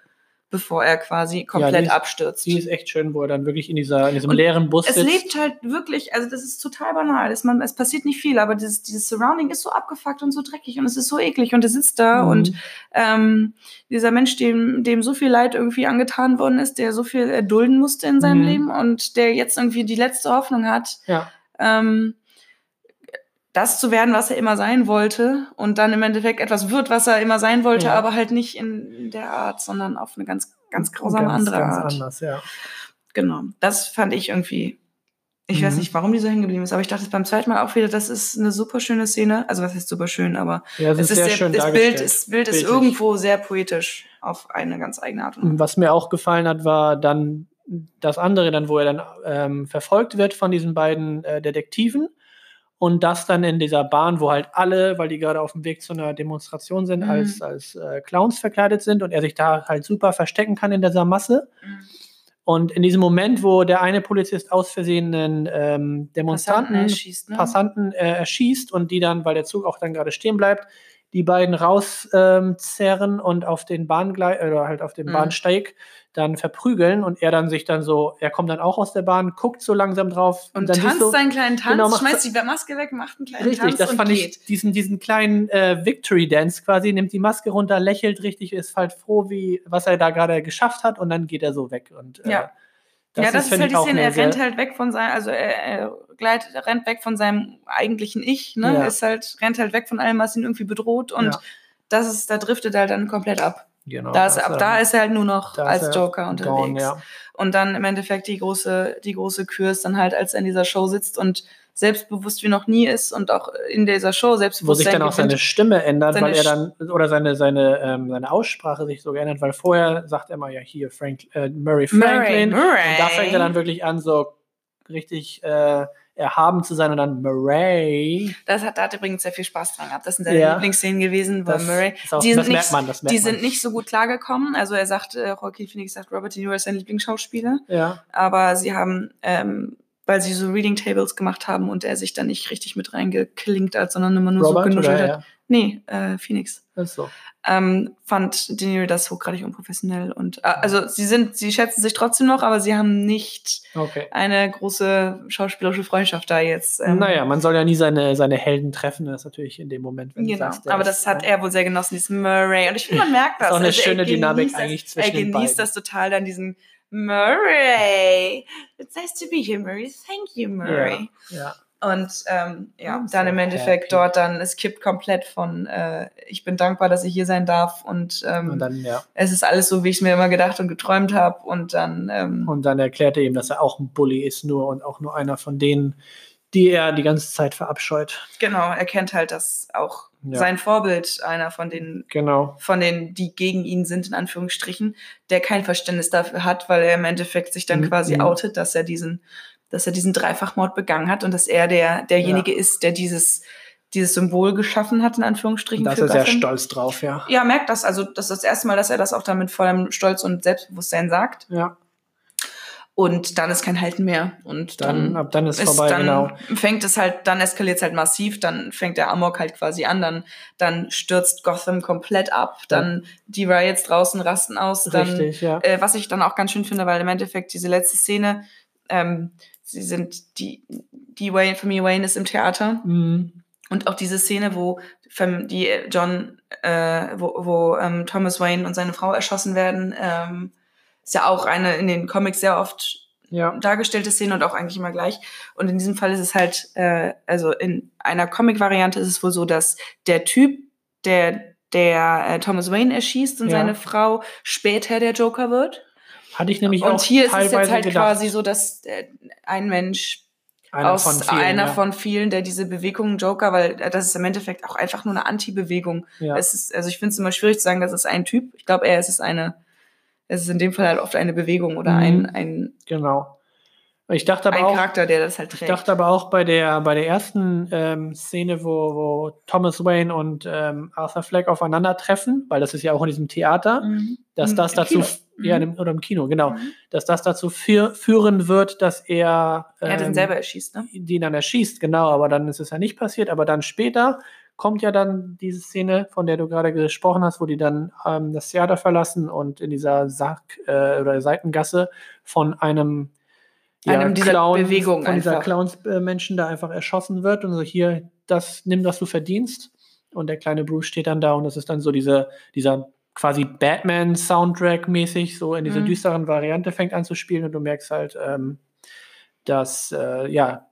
Bevor er quasi komplett ist- abstürzt. die ist echt schön, wo er dann wirklich in, dieser, in diesem Und leeren Bus es sitzt. lebt halt wirklich, also das ist total banal. Es, man, es passiert nicht viel, aber dieses, dieses Surrounding ist so abgefuckt und so dreckig und es ist so eklig und er sitzt da Mhm. und ähm, dieser Mensch, dem, dem so viel Leid irgendwie angetan worden ist, der so viel erdulden musste in seinem Mhm. Leben und der jetzt irgendwie die letzte Hoffnung hat, ja. ähm, das zu werden, was er immer sein wollte und dann im Endeffekt etwas wird, was er immer sein wollte, Ja. aber halt nicht in der Art, sondern auf eine ganz, ganz grausame ganz, andere ganz Art. anders, ja. Genau, das fand ich irgendwie. Ich weiß Mhm. nicht, warum die so hängen geblieben ist, aber ich dachte beim zweiten Mal auch wieder, das ist eine super schöne Szene. Also was heißt super schön, aber Ja, es es ist ist sehr sehr, schön das dargestellt. Bild ist, Bild ist Bildlich. irgendwo sehr poetisch auf eine ganz eigene Art und. Was mir auch gefallen hat, war dann das andere, dann, wo er dann ähm, verfolgt wird von diesen beiden äh, Detektiven. Und das dann in dieser Bahn, wo halt alle, weil die gerade auf dem Weg zu einer Demonstration sind, Mhm. als, als äh, Clowns verkleidet sind und er sich da halt super verstecken kann in dieser Masse. Und in diesem Moment, wo der eine Polizist aus Versehen einen ähm, Demonstranten, Passanten erschießt, ne? Passanten äh, erschießt und die dann, weil der Zug auch dann gerade stehen bleibt, die beiden rauszerren ähm, und auf den Bahngleis oder halt auf dem Mhm. Bahnsteig dann verprügeln und er dann sich dann so, er kommt dann auch aus der Bahn, guckt so langsam drauf Und siehst tanzt du- seinen kleinen Tanz, Genau, schmeißt die Maske weg, macht einen kleinen Richtig, Tanz das und fand geht. ich, diesen, diesen kleinen äh, Victory Dance quasi, nimmt die Maske runter, lächelt richtig, ist halt froh, wie, was er da gerade geschafft hat und dann geht er so weg. Und, äh, Ja. ja, das ist find halt die Szene. Er rennt halt weg von seinem, also er, er gleitet, er rennt weg von seinem eigentlichen Ich, ne? Ja. Ist halt, rennt halt weg von allem, was ihn irgendwie bedroht und Ja. das ist, da driftet er halt dann komplett ab. Genau, Da ist, ab da ähm, ist er halt nur noch als er Joker unterwegs. gone, ja. Und dann im Endeffekt die große, die große Kür ist dann halt, als er in dieser Show sitzt und selbstbewusst wie noch nie ist und auch in dieser Show Wo selbstbewusst sich dann auch seine Stimme ändert, Seine weil er dann, oder seine, seine, ähm, seine Aussprache sich so geändert, weil vorher sagt er immer ja hier Frank, äh, Murray Franklin. Murray. Und da fängt er dann wirklich an, so richtig äh, erhaben zu sein und dann Murray. Das hat, da hat übrigens sehr viel Spaß dran gehabt. Das sind seine Ja. Lieblingsszenen gewesen, weil Das Murray. auch- die das sind, merkt nicht, man, das merkt die man. sind nicht so gut klargekommen. Also er sagt, äh, Joaquin Phoenix sagt, Robert De Niro ist sein Lieblingsschauspieler. Ja. Aber sie haben, ähm, weil sie so Reading Tables gemacht haben und er sich da nicht richtig mit reingeklinkt hat, sondern immer nur Robert so genuschelt oder hat. ja. Nee, äh, Phoenix. Das ist so. ähm, fand De Niro das hochgradig unprofessionell. Und äh, also sie sind, sie schätzen sich trotzdem noch, aber sie haben nicht Okay. eine große schauspielerische Freundschaft da jetzt. ähm, naja, man soll ja nie seine, seine Helden treffen, das ist natürlich in dem Moment, wenn du Genau, sagst, der aber ist, das hat er wohl sehr genossen, diesen Murray. Und ich finde, man merkt das. auch eine Also er schöne Dynamik genießt eigentlich das, zwischen Er den genießt beiden. das total dann diesen Murray. It's nice to be here, Murray. Thank you, Murray. Ja. Und ähm, ja, I'm dann so im Endeffekt happy. dort dann, es kippt komplett von, äh, ich bin dankbar, dass ich hier sein darf und, ähm, Und dann, ja. es ist alles so, wie ich es mir immer gedacht und geträumt habe. Und dann, ähm, Und dann erklärt er ihm, dass er auch ein Bully ist, nur und auch nur einer von denen, die er die ganze Zeit verabscheut. genau, er kennt halt, dass auch Ja. sein Vorbild einer von den Genau. von denen, die gegen ihn sind, in Anführungsstrichen, der kein Verständnis dafür hat, weil er im Endeffekt sich dann Mhm. quasi outet, dass er diesen, dass er diesen Dreifachmord begangen hat und dass er der, derjenige ist, der dieses, dieses Symbol geschaffen hat, in Anführungsstrichen. da ist er sehr stolz drauf, ja. Ja, merkt das. Also, das ist das erste Mal, dass er das auch dann mit vollem Stolz und Selbstbewusstsein sagt. Ja. Und dann ist kein Halten mehr. Und Dann, dann, ab dann ist, ist vorbei, dann genau. fängt es halt, dann eskaliert es halt massiv, dann fängt der Amok halt quasi an, dann, dann stürzt Gotham komplett ab, dann die Riots draußen rasten aus, dann, Richtig, ja. äh, was ich dann auch ganz schön finde, weil im Endeffekt diese letzte Szene, ähm, sie sind, die, die Wayne, Familie Wayne ist im Theater Mhm. und auch diese Szene, wo die äh, John, äh, wo, wo ähm, Thomas Wayne und seine Frau erschossen werden, ähm, ist ja auch eine in den Comics sehr oft Ja. dargestellte Szene und auch eigentlich immer gleich. Und in diesem Fall ist es halt, äh, also in einer Comic-Variante ist es wohl so, dass der Typ, der, der äh, Thomas Wayne erschießt und Ja. seine Frau später der Joker wird. Hatte ich nämlich auch Und hier ist es jetzt halt gedacht. quasi so, dass äh, ein Mensch einer aus von vielen, einer ja. von vielen, der diese Bewegung Joker, weil äh, das ist im Endeffekt auch einfach nur eine Anti-Bewegung. ja. Es ist, also ich finde es immer schwierig zu sagen, das ist ein Typ. Ich glaube eher, es ist eine, es ist in dem Fall halt oft eine Bewegung oder Mhm. ein, ein, genau. Ich dachte aber ein auch, Charakter, der das halt Ich trägt. dachte aber auch bei der, bei der ersten ähm, Szene, wo, wo Thomas Wayne und ähm, Arthur Fleck aufeinandertreffen, weil das ist ja auch in diesem Theater, Mhm. dass Im- das dazu, Kino. Ja, Mhm. im, oder im Kino, genau, Mhm. dass das dazu führ, führen wird, dass er Er hat ihn ähm, selber erschießt, ne? die dann erschießt, genau, aber dann ist es ja nicht passiert, aber dann später kommt ja dann diese Szene, von der du gerade gesprochen hast, wo die dann ähm, das Theater verlassen und in dieser Sack- äh, oder Seitengasse von einem Einem dieser Bewegung von dieser. Clowns-Menschen da einfach erschossen wird und so hier, das nimm, was du verdienst. Und der kleine Bruce steht dann da und das ist dann so diese, dieser quasi Batman-Soundtrack mäßig, so in diese Mhm. düsteren Variante fängt an zu spielen und du merkst halt, ähm, dass äh, ja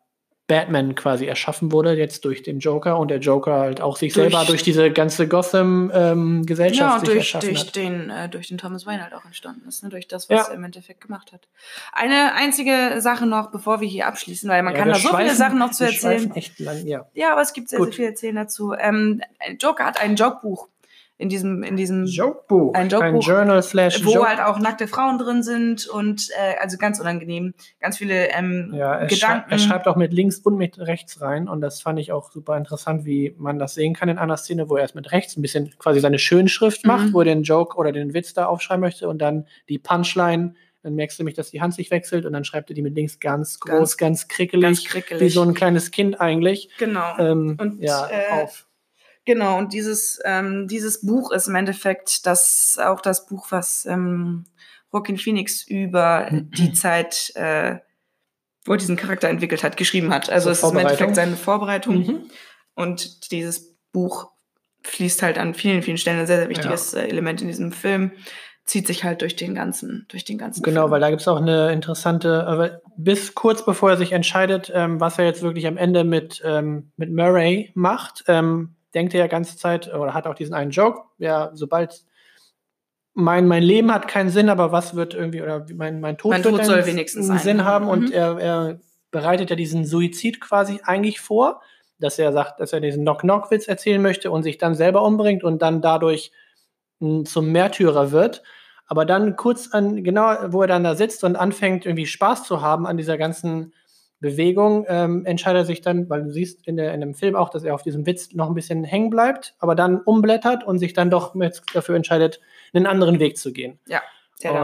Batman quasi erschaffen wurde jetzt durch den Joker und der Joker halt auch sich Durch- selber durch diese ganze Gotham-Gesellschaft Ja, sich durch, durch, den, äh, durch den Thomas Wayne halt auch entstanden ist, ne? durch das, was Ja. er im Endeffekt gemacht hat. Eine einzige Sache noch, bevor wir hier abschließen, weil man Ja, kann da so viele Sachen noch zu erzählen. Echt lang, ja. Ja, aber es gibt sehr, sehr viel erzählen dazu. Ähm, Joker hat ein Jokebuch in diesem, in diesem Jokebuch. Ein Jokebuch, Journal slash wo Joke. halt auch nackte Frauen drin sind und äh, also ganz unangenehm. Ganz viele ähm, Ja, er, Gedanken. er schreibt auch mit links und mit rechts rein und das fand ich auch super interessant, wie man das sehen kann in einer Szene, wo er erst mit rechts ein bisschen quasi seine Schönschrift macht, Mhm. wo er den Joke oder den Witz da aufschreiben möchte und dann die Punchline, dann merkst du nämlich, dass die Hand sich wechselt und dann schreibt er die mit links ganz groß, Ganz- ganz, krickelig, ganz krickelig. wie so ein kleines Kind eigentlich. genau. Ähm, Und, ja, äh, auf. Genau, und dieses, ähm, dieses Buch ist im Endeffekt das auch das Buch, was ähm, Joaquin Phoenix über die Zeit, äh, wo er diesen Charakter entwickelt hat, geschrieben hat. Also Zur es ist im? Endeffekt seine Vorbereitung. Mhm. Und dieses Buch fließt halt an vielen, vielen Stellen ein sehr, sehr wichtiges äh, Element in diesem Film. Zieht sich halt durch den ganzen, durch den ganzen Genau, Film. weil da gibt es auch eine interessante, aber bis kurz bevor er sich entscheidet, ähm, was er jetzt wirklich am Ende mit, ähm, mit Murray macht, ähm, denkt er ja ganze Zeit oder hat auch diesen einen Joke, ja, sobald mein, mein Leben hat keinen Sinn, aber was wird irgendwie, oder mein, mein Tod Mein wird Tod einen soll wenigstens einen. Sinn haben und Mhm. er, er bereitet er diesen Suizid quasi eigentlich vor, dass er sagt, dass er diesen Knock-Knock-Witz erzählen möchte und sich dann selber umbringt und dann dadurch mh, zum Märtyrer wird. Aber dann kurz an, genau, wo er dann da sitzt und anfängt, irgendwie Spaß zu haben an dieser ganzen Bewegung, ähm, entscheidet er sich dann, weil du siehst in, der, in dem Film auch, dass er auf diesem Witz noch ein bisschen hängen bleibt, aber dann umblättert und sich dann doch dafür entscheidet, einen anderen Weg zu gehen. Ja.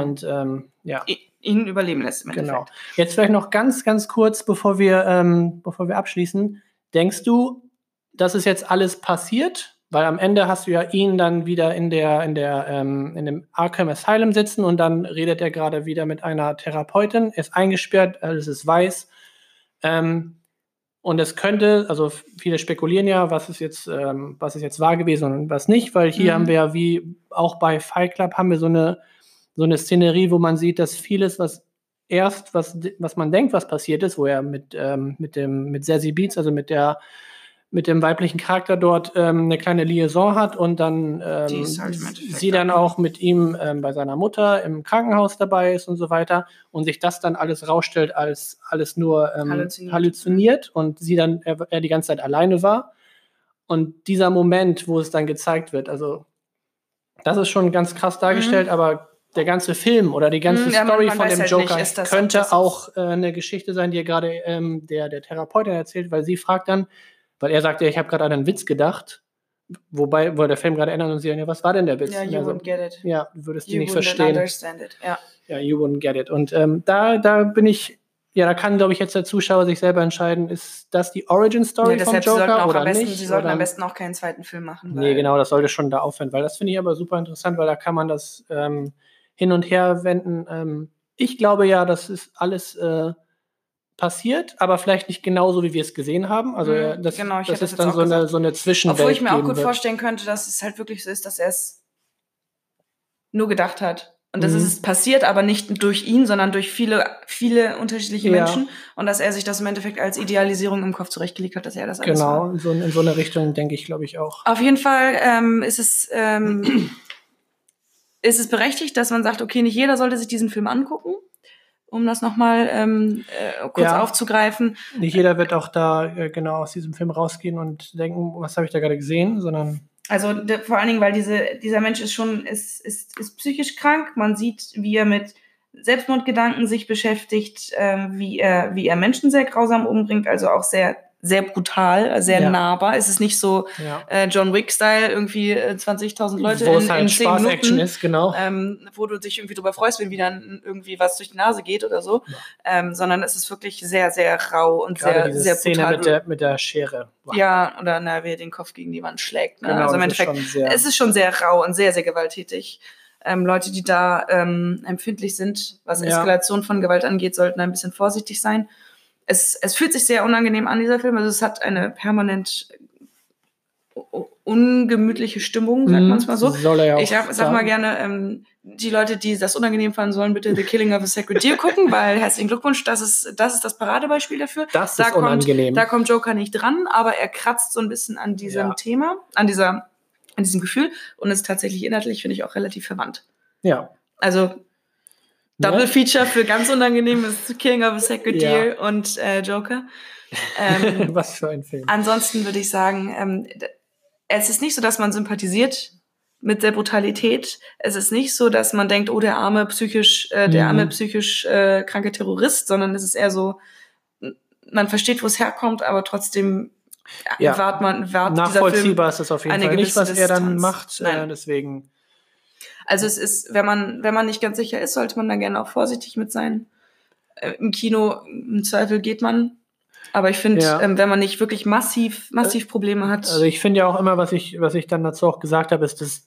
Und ähm, ja. ihn überleben lässt im Genau. Endeffekt. Jetzt vielleicht noch ganz, ganz kurz, bevor wir, ähm, bevor wir abschließen. Denkst du, das ist jetzt alles passiert? Weil am Ende hast du ja ihn dann wieder in der, in der, ähm, in dem Arkham Asylum sitzen und dann redet er gerade wieder mit einer Therapeutin, ist eingesperrt, alles ist weiß. Ähm, und es könnte, also viele spekulieren ja, was ist jetzt, ähm, was ist jetzt wahr gewesen und was nicht, weil hier Mhm. haben wir ja wie auch bei Fight Club haben wir so eine, so eine Szenerie, wo man sieht, dass vieles, was erst, was, was man denkt, was passiert ist, wo er mit, ähm, mit dem, mit Zazie Beats, also mit der, mit dem weiblichen Charakter dort ähm, eine kleine Liaison hat und dann ähm, halt sie dann auch- mit ihm ähm, bei seiner Mutter im Krankenhaus dabei ist und so weiter und sich das dann alles rausstellt als alles nur ähm, Halluziniert. halluziniert. und sie dann er, er die ganze Zeit alleine war und dieser Moment, wo es dann gezeigt wird, also das ist schon ganz krass dargestellt, aber der ganze Film oder die ganze Mhm, ja, man- Story man von weiß dem halt Joker ist das- könnte auch äh, eine Geschichte sein, die er gerade ähm, der, der Therapeutin erzählt, weil sie fragt dann, weil er sagt ja, ich habe gerade an einen Witz gedacht, wobei, wo der Film gerade ändert und sie dann, ja, was war denn der Witz? Ja, you er so, wouldn't get it. ja, du würdest die You nicht wouldn't verstehen. understand it. Ja. Ja, you wouldn't get it. Und ähm, da, da bin ich, ja, da kann, glaube ich, jetzt der Zuschauer sich selber entscheiden, ist das die Origin Story Ja, vom Joker oder am besten, nicht? sie sollten oder? am besten auch keinen zweiten Film machen. Nee, genau, das sollte schon da aufhören, weil das finde ich aber super interessant, weil da kann man das ähm, hin und her wenden. Ähm, ich glaube ja, das ist alles äh, passiert, aber vielleicht nicht genauso, wie wir es gesehen haben. Also Mhm, äh, das, genau, das ist das dann so eine, so eine Zwischenwelt Obwohl ich mir auch gut wird. vorstellen könnte, dass es halt wirklich so ist, dass er es nur gedacht hat. Und das Mhm. ist passiert, aber nicht durch ihn, sondern durch viele, viele unterschiedliche Ja. Menschen. Und dass er sich das im Endeffekt als Idealisierung im Kopf zurechtgelegt hat, dass er das alles war. Genau, in so, in so eine Richtung denke ich, glaube ich, auch. Auf jeden Fall ähm, ist es ähm, ist es berechtigt, dass man sagt, okay, nicht jeder sollte sich diesen Film angucken, um das nochmal ähm, äh, kurz Ja. aufzugreifen. Nicht jeder wird auch da äh, genau aus diesem Film rausgehen und denken, was habe ich da gerade gesehen, sondern Also de, vor allen Dingen, weil diese, dieser Mensch ist schon ist, ist, ist psychisch krank. Man sieht, wie er mit Selbstmordgedanken sich beschäftigt, ähm, wie, er, wie er Menschen sehr grausam umbringt, also auch sehr, sehr brutal, sehr Ja. nahbar. Es ist nicht so ja. äh, John Wick-Style, irgendwie äh, 20.000 Leute wo in, es in halt 10 Spaß-Action Minuten. ist, genau. ähm, wo du dich irgendwie drüber freust, wenn wieder irgendwie was durch die Nase geht oder so, ähm, sondern es ist wirklich sehr, sehr rau und Gerade sehr, sehr Szene brutal. mit der, mit der Schere. Wow. ja, oder na, wie er den Kopf gegen die Wand schlägt. Ne? Genau, also im ist Endeffekt, schon sehr- es ist schon sehr rau und sehr, sehr gewalttätig. Ähm, Leute, die da ähm, empfindlich sind, was Ja. Eskalation von Gewalt angeht, sollten ein bisschen vorsichtig sein. Es, es fühlt sich sehr unangenehm an, dieser Film. Also es hat eine permanent ungemütliche Stimmung, sagt Mhm, man es mal so. Soll er ja auch Ich sag, sag mal gerne, ähm, die Leute, die das unangenehm fanden, sollen bitte The Killing of a Sacred Deer gucken, weil herzlichen Glückwunsch, das ist das, ist das Paradebeispiel dafür. Das da ist unangenehm. Kommt, da kommt Joker nicht dran, aber er kratzt so ein bisschen an diesem Ja. Thema, an dieser, an diesem Gefühl und ist tatsächlich inhaltlich, finde ich, auch relativ verwandt. ja. Also Double Ne? Feature für ganz unangenehm ist The Killing of a Sacred Ja. Deer und äh, Joker. Ähm, Was für ein Film. Ansonsten würde ich sagen, ähm, es ist nicht so, dass man sympathisiert mit der Brutalität. Es ist nicht so, dass man denkt, oh, der arme psychisch, äh, der Mhm. arme psychisch äh, kranke Terrorist, sondern es ist eher so, man versteht, wo es herkommt, aber trotzdem Ja. wart man, wart. Nachvollziehbar ist das auf jeden Fall nicht, was gewisse er dann Distanz. macht. Äh, deswegen, Also es ist, wenn man, wenn man nicht ganz sicher ist, sollte man da gerne auch vorsichtig mit sein. Äh, Im Kino, im Zweifel geht man. Aber ich finde, Ja. ähm, wenn man nicht wirklich massiv, massiv Probleme hat, also ich finde ja auch immer, was ich, was ich dann dazu auch gesagt habe, ist, dass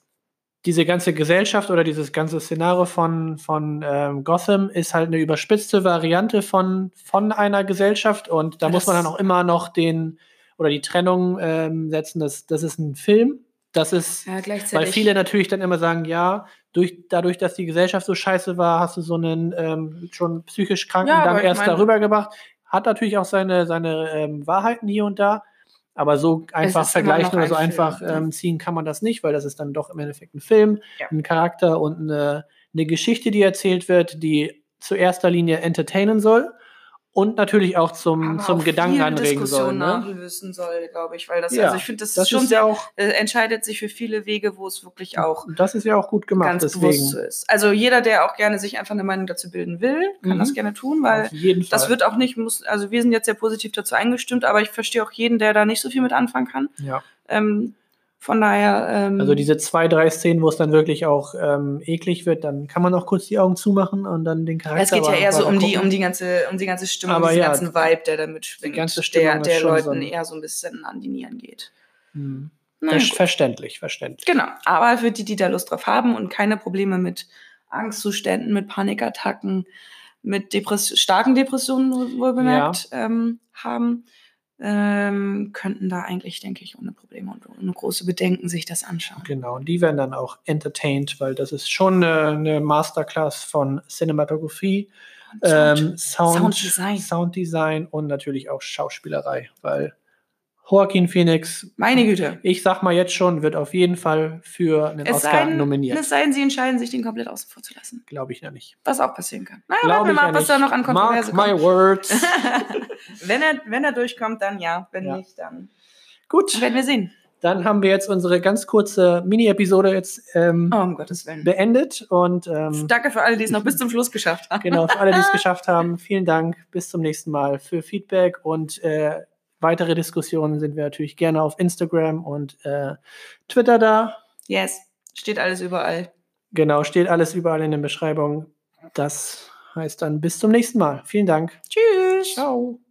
diese ganze Gesellschaft oder dieses ganze Szenario von, von ähm, Gotham ist halt eine überspitzte Variante von, von einer Gesellschaft und da Ja, muss man das- dann auch immer noch den oder die Trennung ähm, setzen, dass das ist ein Film. Das ist, ja, gleichzeitig. weil viele natürlich dann immer sagen, ja, durch, dadurch, dass die Gesellschaft so scheiße war, hast du so einen ähm, schon psychisch Kranken Ja, dann erst darüber gebracht. Hat natürlich auch seine, seine ähm, Wahrheiten hier und da, aber so einfach vergleichen oder so ein einfach ja. ähm, ziehen kann man das nicht, weil das ist dann doch im Endeffekt ein Film, Ja. ein Charakter und eine, eine Geschichte, die erzählt wird, die zu erster Linie entertainen soll. Und natürlich auch zum, aber zum auch Gedanken anregen soll. Ne? soll, glaube ich, weil das, Ja, also ich finde, das, Das ist schon ist ja sehr, auch, äh, entscheidet sich für viele Wege, wo es wirklich auch das ist ja auch gut gemacht, ganz bewusst so deswegen. ist. Also jeder, der auch gerne sich einfach eine Meinung dazu bilden will, kann Mhm. das gerne tun, weil das wird auch nicht, muss, also wir sind jetzt sehr positiv dazu eingestimmt, aber ich verstehe auch jeden, der da nicht so viel mit anfangen kann. ja. Ähm, von daher, ähm, Also diese zwei, drei Szenen, wo es dann wirklich auch ähm, eklig wird, dann kann man auch kurz die Augen zumachen und dann den Charakter es geht ja eher so um die, um die ganze, um die ganze Stimmung, Aber diesen ja, ganzen Vibe, der da mitschwingt, die ganze der, der Leuten so eher so ein bisschen an die Nieren geht. Hm. Na Ver gut. verständlich, verständlich. Genau, aber für die, die da Lust drauf haben und keine Probleme mit Angstzuständen, mit Panikattacken, mit Depress starken Depressionen wohl- bemerkt ähm, haben, ähm, könnten da eigentlich, denke ich, ohne Probleme und ohne große Bedenken sich das anschauen. Genau, und die werden dann auch entertained, weil das ist schon eine, eine Masterclass von Cinematografie, ähm, Sound, Sounddesign. Sounddesign und natürlich auch Schauspielerei, weil Joaquin Phoenix, Meine Güte. ich sag mal jetzt schon, wird auf jeden Fall für einen Es Oscar denn, nominiert. es sei denn, sie entscheiden sich, den komplett außen vor zu lassen. Glaube ich ja nicht. Was auch passieren kann. Naja, Glaube warten wir mal, ja was nicht. da noch an Kontroverse Mark my kommt. words. wenn, er, wenn er durchkommt, dann ja. Wenn Ja. nicht, dann Gut, werden wir sehen. dann haben wir jetzt unsere ganz kurze Mini-Episode jetzt ähm, Oh, um beendet und ähm, Danke für alle, die es noch bis zum Schluss geschafft haben. Genau, für alle, die es geschafft haben, vielen Dank. Bis zum nächsten Mal. Für Feedback und äh, weitere Diskussionen sind wir natürlich gerne auf Instagram und äh, Twitter da. Yes, steht alles überall. Genau, steht alles überall in der Beschreibung. Das heißt dann bis zum nächsten Mal. Vielen Dank. Tschüss. Ciao.